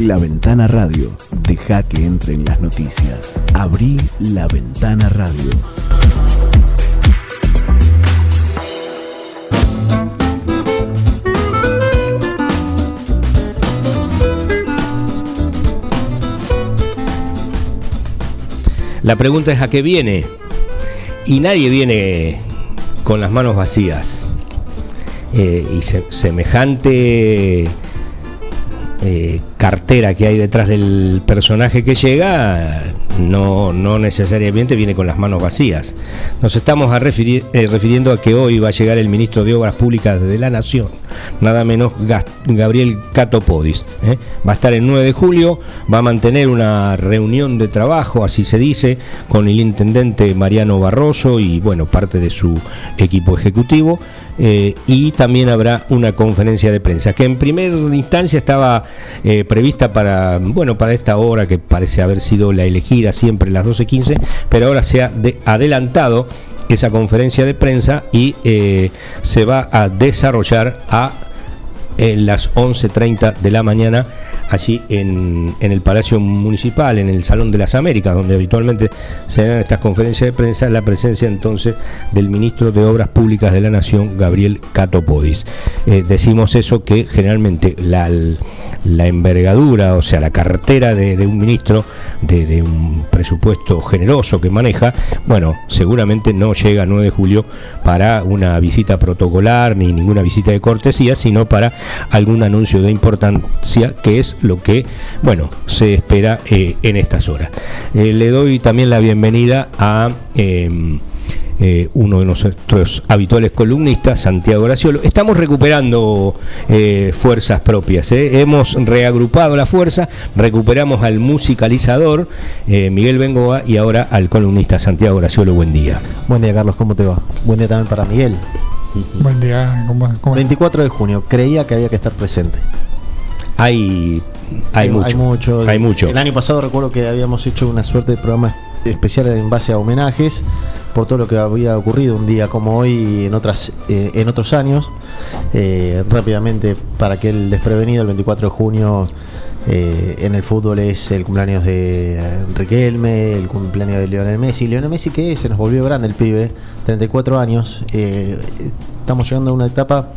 La Ventana Radio. Deja que entren las noticias. Abrí la Ventana Radio. La pregunta es a qué viene. Y nadie viene con las manos vacías. Eh, y se- semejante eh, cartera que hay detrás del personaje que llega no, no necesariamente viene con las manos vacías. Nos estamos a referir- eh, refiriendo a que hoy va a llegar el ministro de Obras Públicas de la Nación, nada menos Gabriel Catopodis. ¿eh? Va a estar el 9 de julio, va a mantener una reunión de trabajo, así se dice, con el intendente Mariano Barroso y bueno, parte de su equipo ejecutivo. eh, y también habrá una conferencia de prensa que en primera instancia estaba prevista para bueno para esta hora que parece haber sido la elegida siempre las 12.15 pero ahora se ha de- adelantado esa conferencia de prensa y eh, se va a desarrollar a en las 11.30 de la mañana allí en, el Palacio Municipal, en el Salón de las Américas, donde habitualmente se dan estas conferencias de prensa, la presencia entonces del ministro de Obras Públicas de la Nación, Gabriel Catopodis. Eh, decimos eso que generalmente la, la envergadura, o sea, la cartera de, un ministro, de, de un presupuesto generoso que maneja, bueno, seguramente no llega a 9 de julio para una visita protocolar ni ninguna visita de cortesía, sino para algún anuncio de importancia, que es lo que, bueno, se espera eh, en estas horas. Eh, le doy también la bienvenida a... eh, eh, uno de nuestros habituales columnistas, Santiago Graciolo. Estamos recuperando fuerzas propias. Hemos reagrupado la fuerza, recuperamos al musicalizador Miguel Bengoa y ahora al columnista Santiago Graciolo. Buen día. Buen día, Carlos, ¿cómo te va? Buen día también para Miguel. Buen día, ¿cómo, cómo 24 de junio, creía que había que estar presente. Hay, hay, mucho, Hay mucho. Hay mucho. El año pasado recuerdo que habíamos hecho una suerte de programa especial en base a homenajes por todo lo que había ocurrido un día como hoy en otras eh, en otros años. Eh, rápidamente, para que el desprevenido, el 24 de junio eh, en el fútbol es el cumpleaños de Riquelme, el cumpleaños de Lionel Messi. Lionel Messi que se nos volvió grande el pibe, 34 años. Eh, estamos llegando a una etapa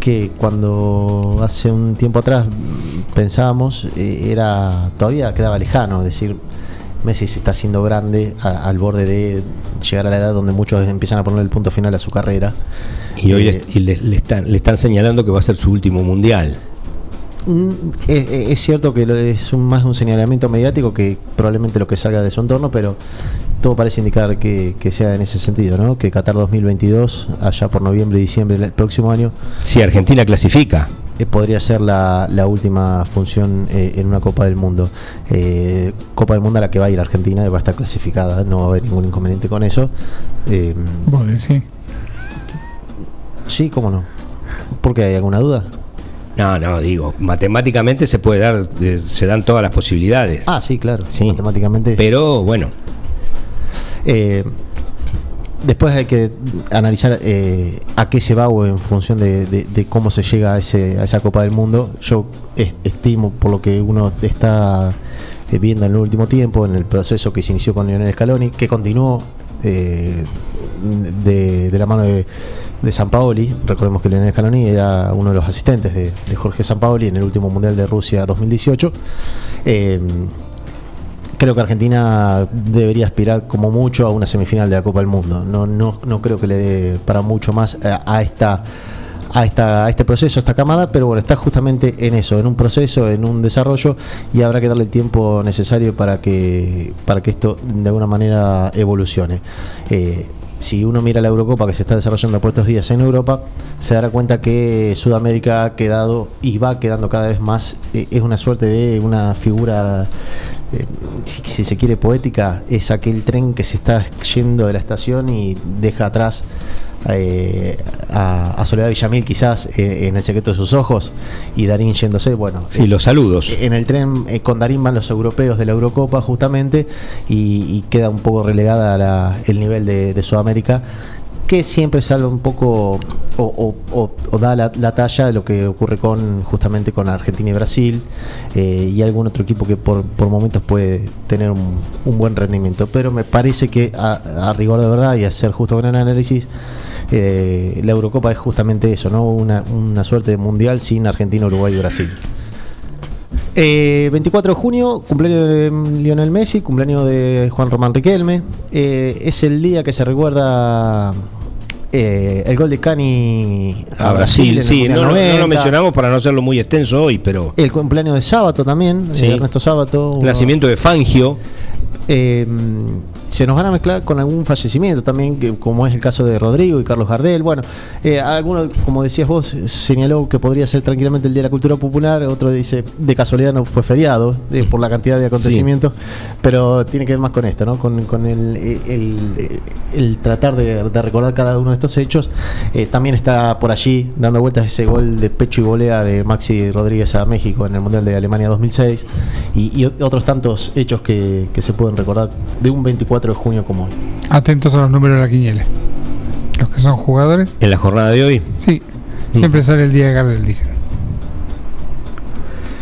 que cuando hace un tiempo atrás pensábamos eh, era todavía quedaba lejano, es decir, Messi se está haciendo grande a- al borde de llegar a la edad donde muchos empiezan a poner el punto final a su carrera. Y hoy Eh, le, y le- le están, le están señalando que va a ser su último mundial. Mm, Es, es- cierto que es un- más un señalamiento mediático que probablemente lo que salga de su entorno, pero todo parece indicar que, que sea en ese sentido, ¿no? Que Qatar 2022, allá por noviembre y diciembre del próximo año, Si Argentina clasifica. eh, podría ser la, la última función eh, en una Copa del Mundo. Eh, Copa del Mundo a la que va a ir Argentina y va a estar clasificada, no va a haber ningún inconveniente con eso. Eh, Vos decís. sí, cómo no. ¿Por qué hay alguna duda? No, no, digo, matemáticamente se puede dar, se dan todas las posibilidades. Ah, sí, claro. Sí. Matemáticamente. Pero bueno, Eh, después hay que analizar eh, a qué se va o en función de, cómo se llega a, ese, a esa Copa del Mundo. Yo es- estimo, por lo que uno está eh, viendo en el último tiempo, en el proceso que se inició con Lionel Scaloni, que continuó de, de la mano de, de Sampaoli. Recordemos que Lionel Scaloni era uno de los asistentes de, de Jorge Sampaoli en el último Mundial de Rusia 2018. Eh, Creo que Argentina debería aspirar como mucho a una semifinal de la Copa del Mundo. No, no, no creo que le dé para mucho más a, a esta a, esta, a este proceso, a esta camada, pero bueno, está justamente en eso, en un proceso, en un desarrollo, y habrá que darle el tiempo necesario para que, para que esto de alguna manera evolucione. Eh, si uno mira la Eurocopa que se está desarrollando por estos días en Europa, se dará cuenta que Sudamérica ha quedado y va quedando cada vez más, eh, es una suerte de una figura eh, si, si se quiere poética, es aquel tren que se está yendo de la estación y deja atrás eh, a, a Soledad Villamil quizás eh, en el secreto de sus ojos y Darín yéndose, bueno. Sí, los saludos. En el tren con Darín van los europeos de la Eurocopa justamente y, y queda un poco relegada la- el nivel de, de Sudamérica que siempre salva un poco o- o da la, la talla de lo que ocurre con justamente con Argentina y Brasil eh, y algún otro equipo que por, por momentos puede tener un, un buen rendimiento. Pero me parece que a, a rigor de verdad y a ser justo con el análisis eh, la Eurocopa es justamente eso no una, una suerte de mundial sin Argentina, Uruguay y Brasil eh, 24 de junio, cumpleaños de Lionel Messi, cumpleaños de Juan Román Riquelme. Eh, es el día que se recuerda eh, el gol de Cani A Brasil, en el sí, no, no- no 90. lo mencionamos para no hacerlo muy extenso hoy, pero El cumpleaños de Sábato también, Sí. Ernesto Sábato. nacimiento de Fangio, Eh, se nos van a mezclar con algún fallecimiento también, que, como es el caso de Rodrigo y Carlos Gardel. Bueno, eh, alguno, como decías vos, señaló que podría ser tranquilamente el Día de la Cultura Popular, otro dice, de casualidad no fue feriado, eh, por la cantidad de acontecimientos, pero tiene que ver más con esto, ¿no? Con, con el, el- el tratar de, de recordar cada uno de estos hechos. Eh, también está por allí dando vueltas ese gol de pecho y volea de Maxi Rodríguez a México en el Mundial de Alemania 2006 y, y otros tantos hechos que, que se pueden recordar de un 24 de junio como hoy. Atentos a los números de la quiniela. Los que son jugadores, en la jornada de hoy. sí, siempre sale el día de Gardel, dicen.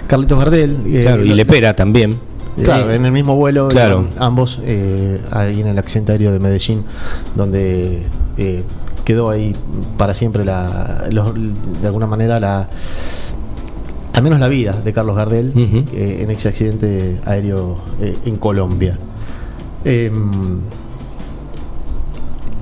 Carlitos Gardel. eh, Claro, y lo- Lepera también. Claro, Eh, en el mismo vuelo, claro. iban ambos eh, ahí en el accidente aéreo de Medellín, donde eh, quedó ahí para siempre la, los- de alguna manera la al menos la vida de Carlos Gardel eh, en ese accidente aéreo eh, en Colombia. Em,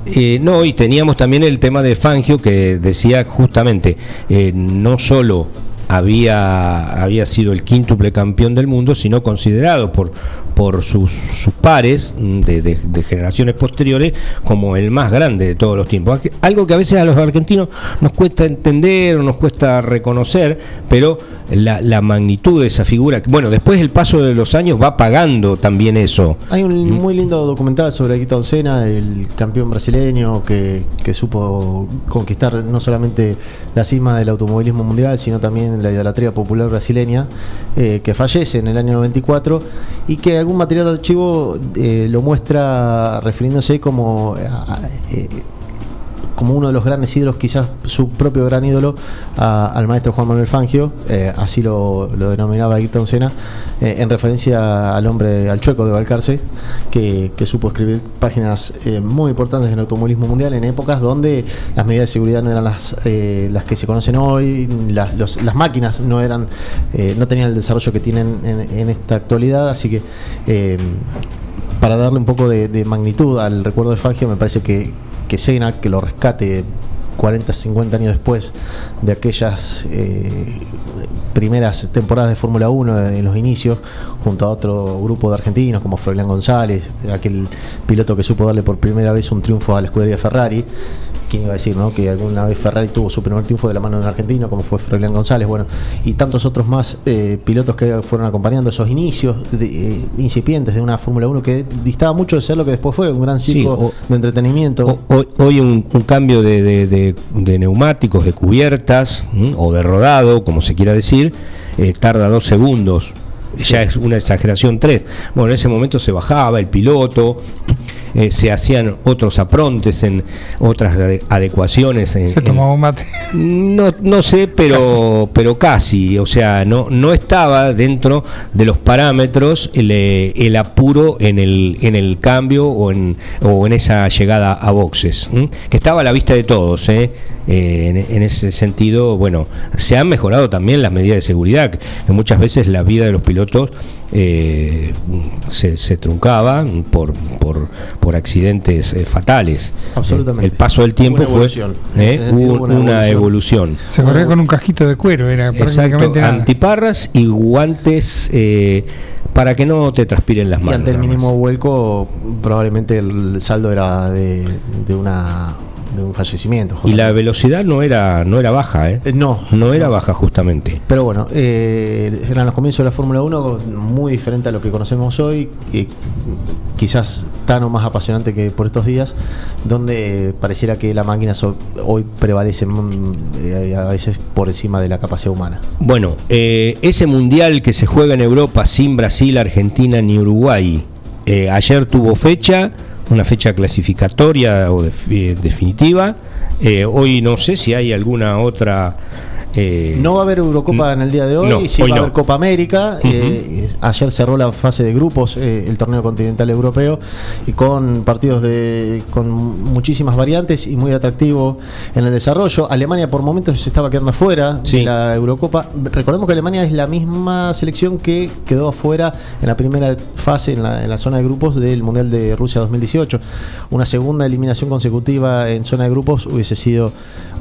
Eh, no, y teníamos también el tema de Fangio que decía justamente, eh, no solo había, había sido el quíntuple campeón del mundo, sino considerado por, por sus, sus pares mm, de, de- generaciones posteriores como el más grande de todos los tiempos. Algo que a veces a los argentinos nos cuesta entender o nos cuesta reconocer, pero la, la magnitud de esa figura, bueno, después el paso de los años va pagando también eso. Hay un muy lindo documental sobre Ayrton Senna, el campeón brasileño que, que supo conquistar no solamente la cima del automovilismo mundial, sino también la idolatría popular brasileña, eh, que fallece en el año 94 y que algún material de archivo eh, lo muestra refiriéndose como a- a- eh, como uno de los grandes ídolos, quizás su propio gran ídolo, a- al maestro Juan Manuel Fangio, eh, así lo, lo denominaba Ayrton Senna, eh, en referencia al hombre, al chueco de Balcarce, que, supo escribir páginas eh, muy importantes en el automovilismo mundial en épocas donde las medidas de seguridad no eran las, eh, las que se conocen hoy, las, los- las máquinas no eran, no tenían el desarrollo que tienen en, en esta actualidad, así que para darle un poco de magnitud al recuerdo de Fangio, me parece que, que Senna, que lo rescate 40, 50 años después de aquellas eh, primeras temporadas de Fórmula 1 en los inicios, junto a otro grupo de argentinos como Froilán González, aquel piloto que supo darle por primera vez un triunfo a la escudería Ferrari. ¿Quién iba a decir, no? Que alguna vez Ferrari tuvo su primer triunfo de la mano de un argentino, como fue Froilán González, bueno, y tantos otros más eh, pilotos que fueron acompañando esos inicios de- eh, incipientes de una Fórmula 1 que distaba mucho de ser lo que después fue, un gran circo o- de entretenimiento. Hoy, hoy un, un cambio de, de- de- de neumáticos, de cubiertas ¿m? o de rodado, como se quiera decir, eh, tarda dos segundos. Ya es una exageración tres. Bueno, en ese momento se bajaba el piloto, eh, se hacían otros aprontes en otras ade- adecuaciones. En, Se tomaba un mate. no, no sé, pero casi. pero casi, o sea, no, no estaba dentro de los parámetros el, eh, el apuro en el, en el cambio o en, o en esa llegada a boxes, ¿m? que estaba a la vista de todos. ¿eh? Eh, en, en ese sentido, bueno, se han mejorado también las medidas de seguridad, que muchas veces la vida de los pilotos eh, se, se truncaba por, por, por accidentes eh, fatales. Absolutamente. El paso del tiempo fue ¿eh? una una evolución. evolución. Se corría con un casquito de cuero, era Exacto, prácticamente nada. antiparras y guantes eh, para que no te transpiren las Y manos. ante el mínimo vuelco, probablemente el saldo era de, de una de un fallecimiento. Y la velocidad no era, no era baja, ¿eh? Eh, no. No era baja justamente. Pero bueno, eh, eran los comienzos de la Fórmula 1 muy diferente a lo que conocemos hoy, y quizás tan o más apasionante que por estos días, donde pareciera que la máquina so- hoy prevalece mm, eh, a veces por encima de la capacidad humana. Bueno, eh, ese mundial que se juega en Europa sin Brasil, Argentina ni Uruguay, eh, ayer tuvo fecha, una fecha clasificatoria o eh, definitiva. Eh, hoy no sé si hay alguna otra. Eh, No va a haber Eurocopa en el día de hoy, No, sí hoy va a haber Copa América. Eh, ayer cerró la fase de grupos eh, el torneo continental europeo y con partidos de con muchísimas variantes y muy atractivo en el desarrollo. Alemania por momentos se estaba quedando afuera de la Eurocopa. Recordemos que Alemania es la misma selección que quedó afuera en la primera fase en la, en la zona de grupos del Mundial de Rusia 2018. Una segunda eliminación consecutiva en zona de grupos hubiese sido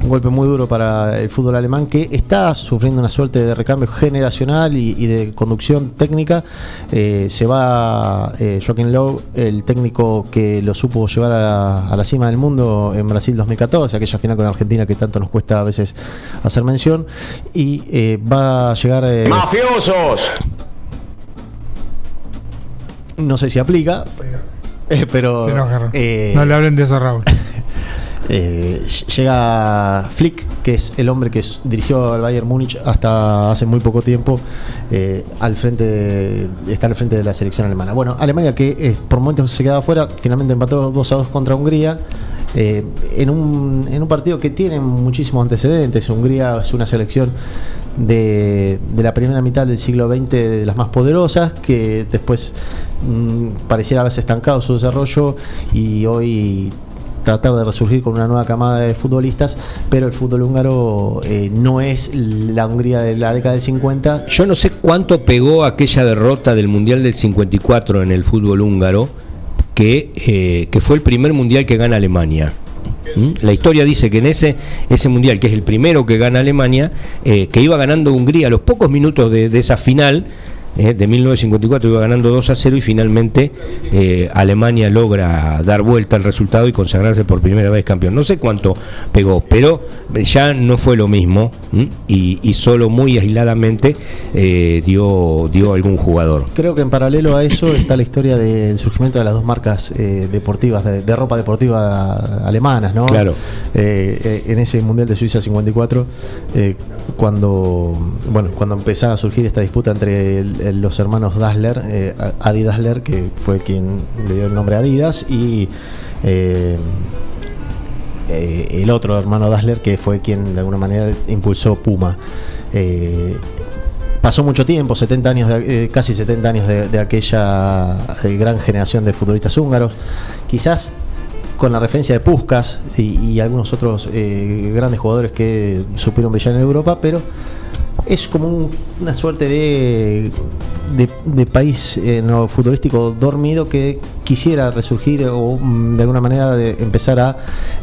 un golpe muy duro para el fútbol alemán que está sufriendo una suerte de recambio generacional y, y de conducción técnica. Eh, se va eh, Joaquín Lowe, el técnico que lo supo llevar a la, a la cima del mundo en Brasil 2014, aquella final con Argentina que tanto nos cuesta a veces hacer mención, y eh, va a llegar... eh, ¡Mafiosos! no sé si aplica, pero... Se eh, no le hablen de eso, Raúl. Eh, llega Flick, que es el hombre que dirigió al Bayern Múnich hasta hace muy poco tiempo, eh, al frente de- está al frente de la selección alemana. Bueno, Alemania que eh, por momentos se quedaba fuera, finalmente empató 2 a 2 contra Hungría. en, un, en un partido que tiene muchísimos antecedentes. Hungría es una selección de, de la primera mitad del siglo XX de las más poderosas, que después mm, pareciera haberse estancado su desarrollo y hoy tratar de resurgir con una nueva camada de futbolistas, pero el fútbol húngaro eh, no es la Hungría de la década del 50. Yo no sé cuánto pegó aquella derrota del Mundial del 54 en el fútbol húngaro, que, eh, que fue el primer Mundial que gana Alemania. ¿Mm? La historia dice que en ese, ese Mundial, que es el primero que gana Alemania, eh, que iba ganando Hungría a los pocos minutos de, de esa final, eh, de 1954 iba ganando 2 a 0 y finalmente eh, Alemania logra dar vuelta al resultado y consagrarse por primera vez campeón. No sé cuánto pegó, pero ya no fue lo mismo y, y solo muy aisladamente eh, dio, dio algún jugador. Creo que en paralelo a eso está la historia del surgimiento de las dos marcas eh, deportivas, de, de ropa deportiva alemanas, ¿no? Claro. Eh, eh, en ese Mundial de Suiza 54, eh, cuando, bueno, cuando empezaba a surgir esta disputa entre el- los hermanos Dassler, eh, Adi Dassler, que fue quien le dio el nombre a Adidas, y eh, eh, el otro hermano Dassler, que fue quien de alguna manera impulsó Puma. Eh, pasó mucho tiempo, 70 años de- casi 70 años de, aquella gran generación de futbolistas húngaros. Quizás con la referencia de Puskas y, algunos otros grandes jugadores que supieron brillar en Europa, pero es como un- una suerte de, de, de país eh, no, futbolístico dormido que quisiera resurgir o mm, de alguna manera de empezar a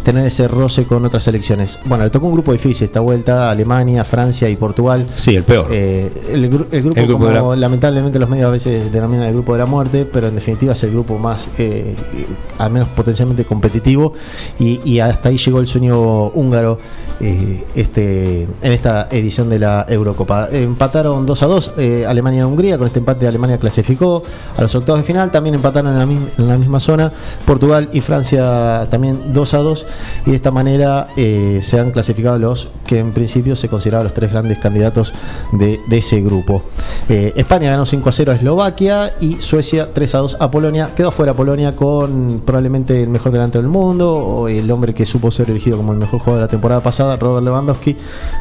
tener ese roce con otras selecciones. Bueno, le tocó un grupo difícil esta vuelta, Alemania, Francia y Portugal. Sí, el peor. Eh, el, el grupo, El grupo como la- lamentablemente los medios a veces denominan el grupo de la muerte, pero en definitiva es el grupo más, eh, al menos potencialmente competitivo, y, y hasta ahí llegó el sueño húngaro eh, este, en esta edición de la Eurocopa. Empataron 2 a 2 eh, Alemania y Hungría, con este empate Alemania clasificó a los octavos de final, también empataron en la, misma, zona, Portugal y Francia también 2 a 2, y de esta manera eh, se han clasificado los que en principio se consideraban los tres grandes candidatos de, de ese grupo. Eh, España ganó 5 a 0 a Eslovaquia y Suecia 3 a 2 a Polonia. Quedó fuera Polonia con probablemente el mejor delantero del mundo, o el hombre que supo ser elegido como el mejor jugador de la temporada pasada, Robert Lewandowski,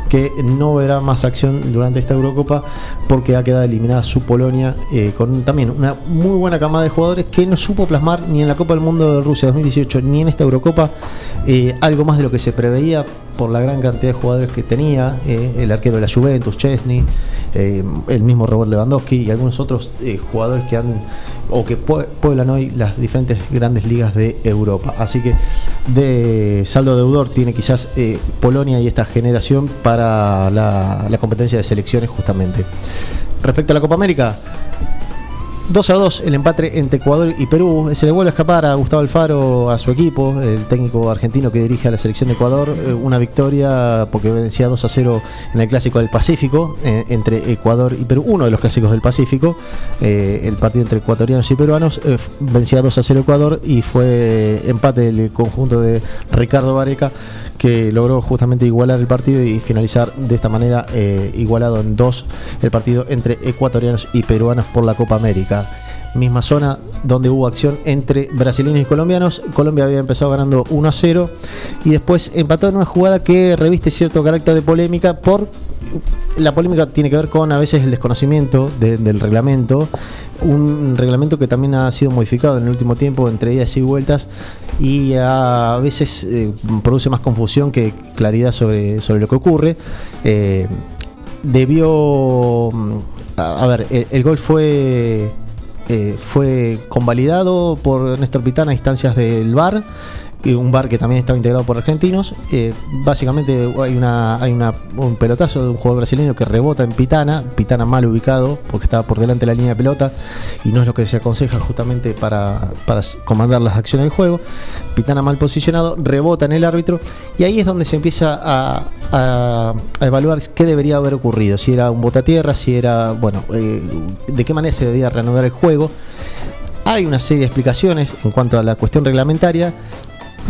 que no verá más acción durante esta Eurocopa porque ha quedado eliminada su Polonia eh, con también una muy buena camada de jugadores que no supo plasmar ni en la Copa del Mundo de Rusia 2018 ni en esta Eurocopa eh, algo más de lo que se preveía por la gran cantidad de jugadores que tenía eh, el arquero de la Juventus, Chesney, el mismo Robert Lewandowski y algunos otros jugadores que han o que pue- pueblan hoy las diferentes grandes ligas de Europa. Así que de saldo deudor tiene quizás Polonia y esta generación para la competencia de selecciones justamente. Respecto a la Copa América, 2 a 2 el empate entre Ecuador y Perú. Se le vuelve a escapar a Gustavo Alfaro, a su equipo, el técnico argentino que dirige a la selección de Ecuador. Eh, una victoria porque vencía 2 a 0 en el Clásico del Pacífico eh, entre Ecuador y Perú, uno de los clásicos del Pacífico. Eh, el partido entre ecuatorianos y peruanos vencía 2 a 0 Ecuador y fue empate del conjunto de Ricardo Vareca que logró justamente igualar el partido y finalizar de esta manera eh, igualado en dos el partido entre ecuatorianos y peruanos por la Copa América. Misma zona donde hubo acción entre brasileños y colombianos. Colombia había empezado ganando 1 a 0 y después empató en una jugada que reviste cierto carácter de polémica por la polémica tiene que ver con a veces el desconocimiento del reglamento, un reglamento que también ha sido modificado en el último tiempo entre idas y vueltas y a veces eh, produce más confusión que claridad sobre, sobre lo que ocurre. Eh, debió, mm, a, ver, el, gol fue, eh, fue convalidado por Néstor Pitana a instancias del VAR un bar que también estaba integrado por argentinos. Eh, básicamente hay una hay un pelotazo de un jugador brasileño que rebota en Pitana, Pitana mal ubicado porque estaba por delante de la línea de pelota y no es lo que se aconseja justamente para, para comandar las acciones del juego. Pitana mal posicionado, rebota en el árbitro y ahí es donde se empieza a, a, evaluar qué debería haber ocurrido, si era un botatierra, si era, bueno, eh, de qué manera se debía reanudar el juego. Hay una serie de explicaciones en cuanto a la cuestión reglamentaria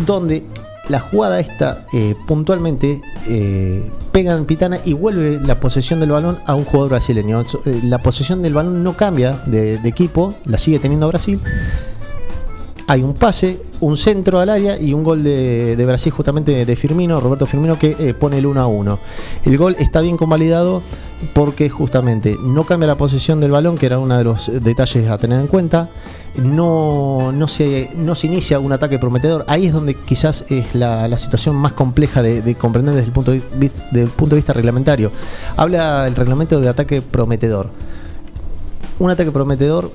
donde la jugada esta eh, puntualmente eh, pega en Pitana y vuelve la posesión del balón a un jugador brasileño. Eh, la posesión del balón no cambia de, equipo, la sigue teniendo Brasil. Hay un pase, un centro al área y un gol de, Brasil justamente de Firmino, Roberto Firmino, que pone el 1 a 1. El gol está bien convalidado porque justamente no cambia la posesión del balón, que era uno de los detalles a tener en cuenta no, no, se, no se inicia un ataque prometedor. Ahí es donde quizás es la, situación más compleja de, comprender desde el punto de vista reglamentario. Habla el reglamento de ataque prometedor. Un ataque prometedor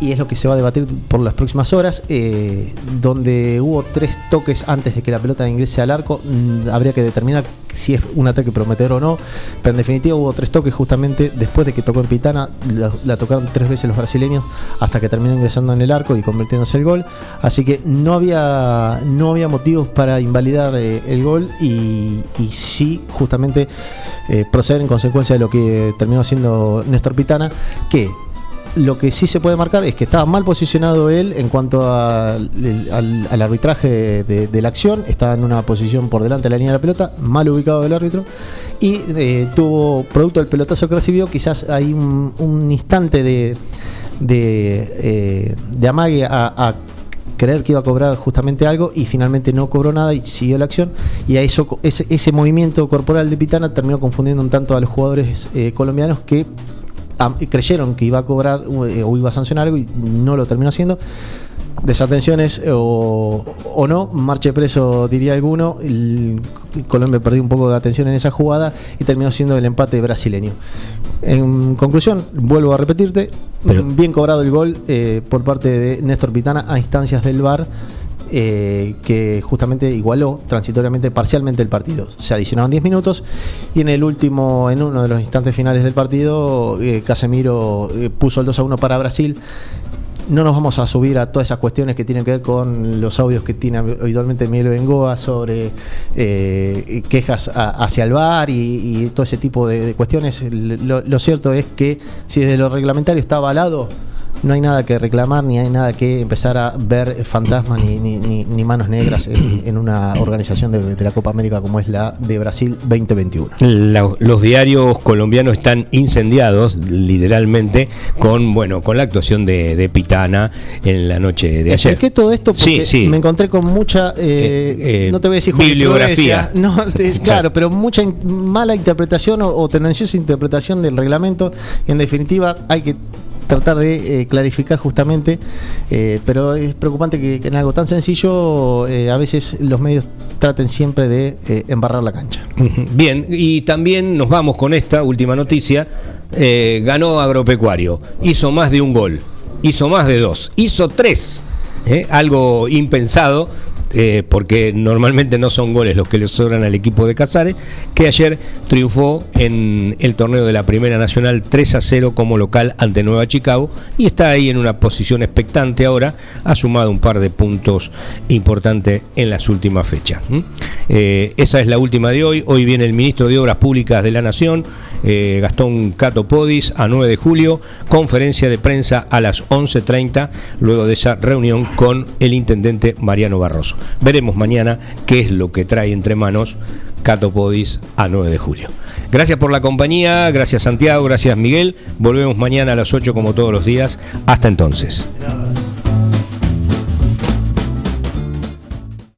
y es lo que se va a debatir por las próximas horas, eh, donde hubo tres toques antes de que la pelota ingrese al arco, mm, habría que determinar si es un ataque prometedor o no, pero en definitiva hubo tres toques justamente después de que tocó en Pitana, la, tocaron tres veces los brasileños hasta que terminó ingresando en el arco y convirtiéndose el gol, así que no había, no había motivos para invalidar eh, el gol y, sí justamente eh, proceder en consecuencia de lo que terminó haciendo Néstor Pitana, que lo que sí se puede marcar es que estaba mal posicionado él en cuanto al, arbitraje de, la acción. Estaba en una posición por delante de la línea de la pelota, mal ubicado el árbitro. Y eh, tuvo, producto del pelotazo que recibió, quizás hay un, instante de, de, eh, amague a, creer que iba a cobrar justamente algo y finalmente no cobró nada y siguió la acción y a eso ese, ese movimiento corporal de Pitana terminó confundiendo un tanto a los jugadores eh, colombianos que creyeron que iba a cobrar eh, o iba a sancionar algo y no lo terminó haciendo. Desatenciones o, o no, marche preso diría alguno. El, Colombia perdió un poco de atención en esa jugada y terminó siendo el empate brasileño. En conclusión, vuelvo a repetirte, bien cobrado el gol eh, por parte de Néstor Pitana a instancias del VAR eh, que justamente igualó transitoriamente, parcialmente el partido. Se adicionaron 10 minutos y en el último, en uno de los instantes finales del partido, eh, Casemiro eh, puso el 2 a 1 para Brasil. No nos vamos a subir a todas esas cuestiones que tienen que ver con los audios que tiene habitualmente Miguel Bengoa sobre quejas hacia el bar y, todo ese tipo de, cuestiones. Lo, cierto es que si desde lo reglamentario está avalado, no hay nada que reclamar, ni hay nada que empezar a ver fantasmas ni, ni, manos negras en, una organización de, la Copa América como es la de Brasil 2021. los diarios colombianos están incendiados, literalmente, con bueno con la actuación de, Pitana en la noche de ayer. que todo esto porque me encontré con mucha, eh, eh, no te voy a decir bibliografía, no, claro, pero mucha mala interpretación o, o tendenciosa interpretación del reglamento. En definitiva, hay que tratar de eh, clarificar justamente, eh, pero es preocupante que, en algo tan sencillo eh, a veces los medios traten siempre de embarrar la cancha. Bien, y también nos vamos con esta última noticia. ganó Agropecuario, hizo más de un gol, hizo más de dos, hizo tres, algo impensado eh, porque normalmente no son goles los que le sobran al equipo de Casares, que ayer triunfó en el torneo de la Primera Nacional 3 a 0 como local ante Nueva Chicago y está ahí en una posición expectante ahora, ha sumado un par de puntos importantes en las últimas fechas. Eh, esa es la última de hoy, hoy viene el ministro de Obras Públicas de la Nación, eh, Gastón Cato Podis, a 9 de julio, conferencia de prensa a las 11.30, luego de esa reunión con el intendente Mariano Barroso. Veremos mañana qué es lo que trae entre manos Cato Podis a 9 de julio. Gracias por la compañía, gracias Santiago, gracias Miguel. Volvemos mañana a las 8 como todos los días. Hasta entonces.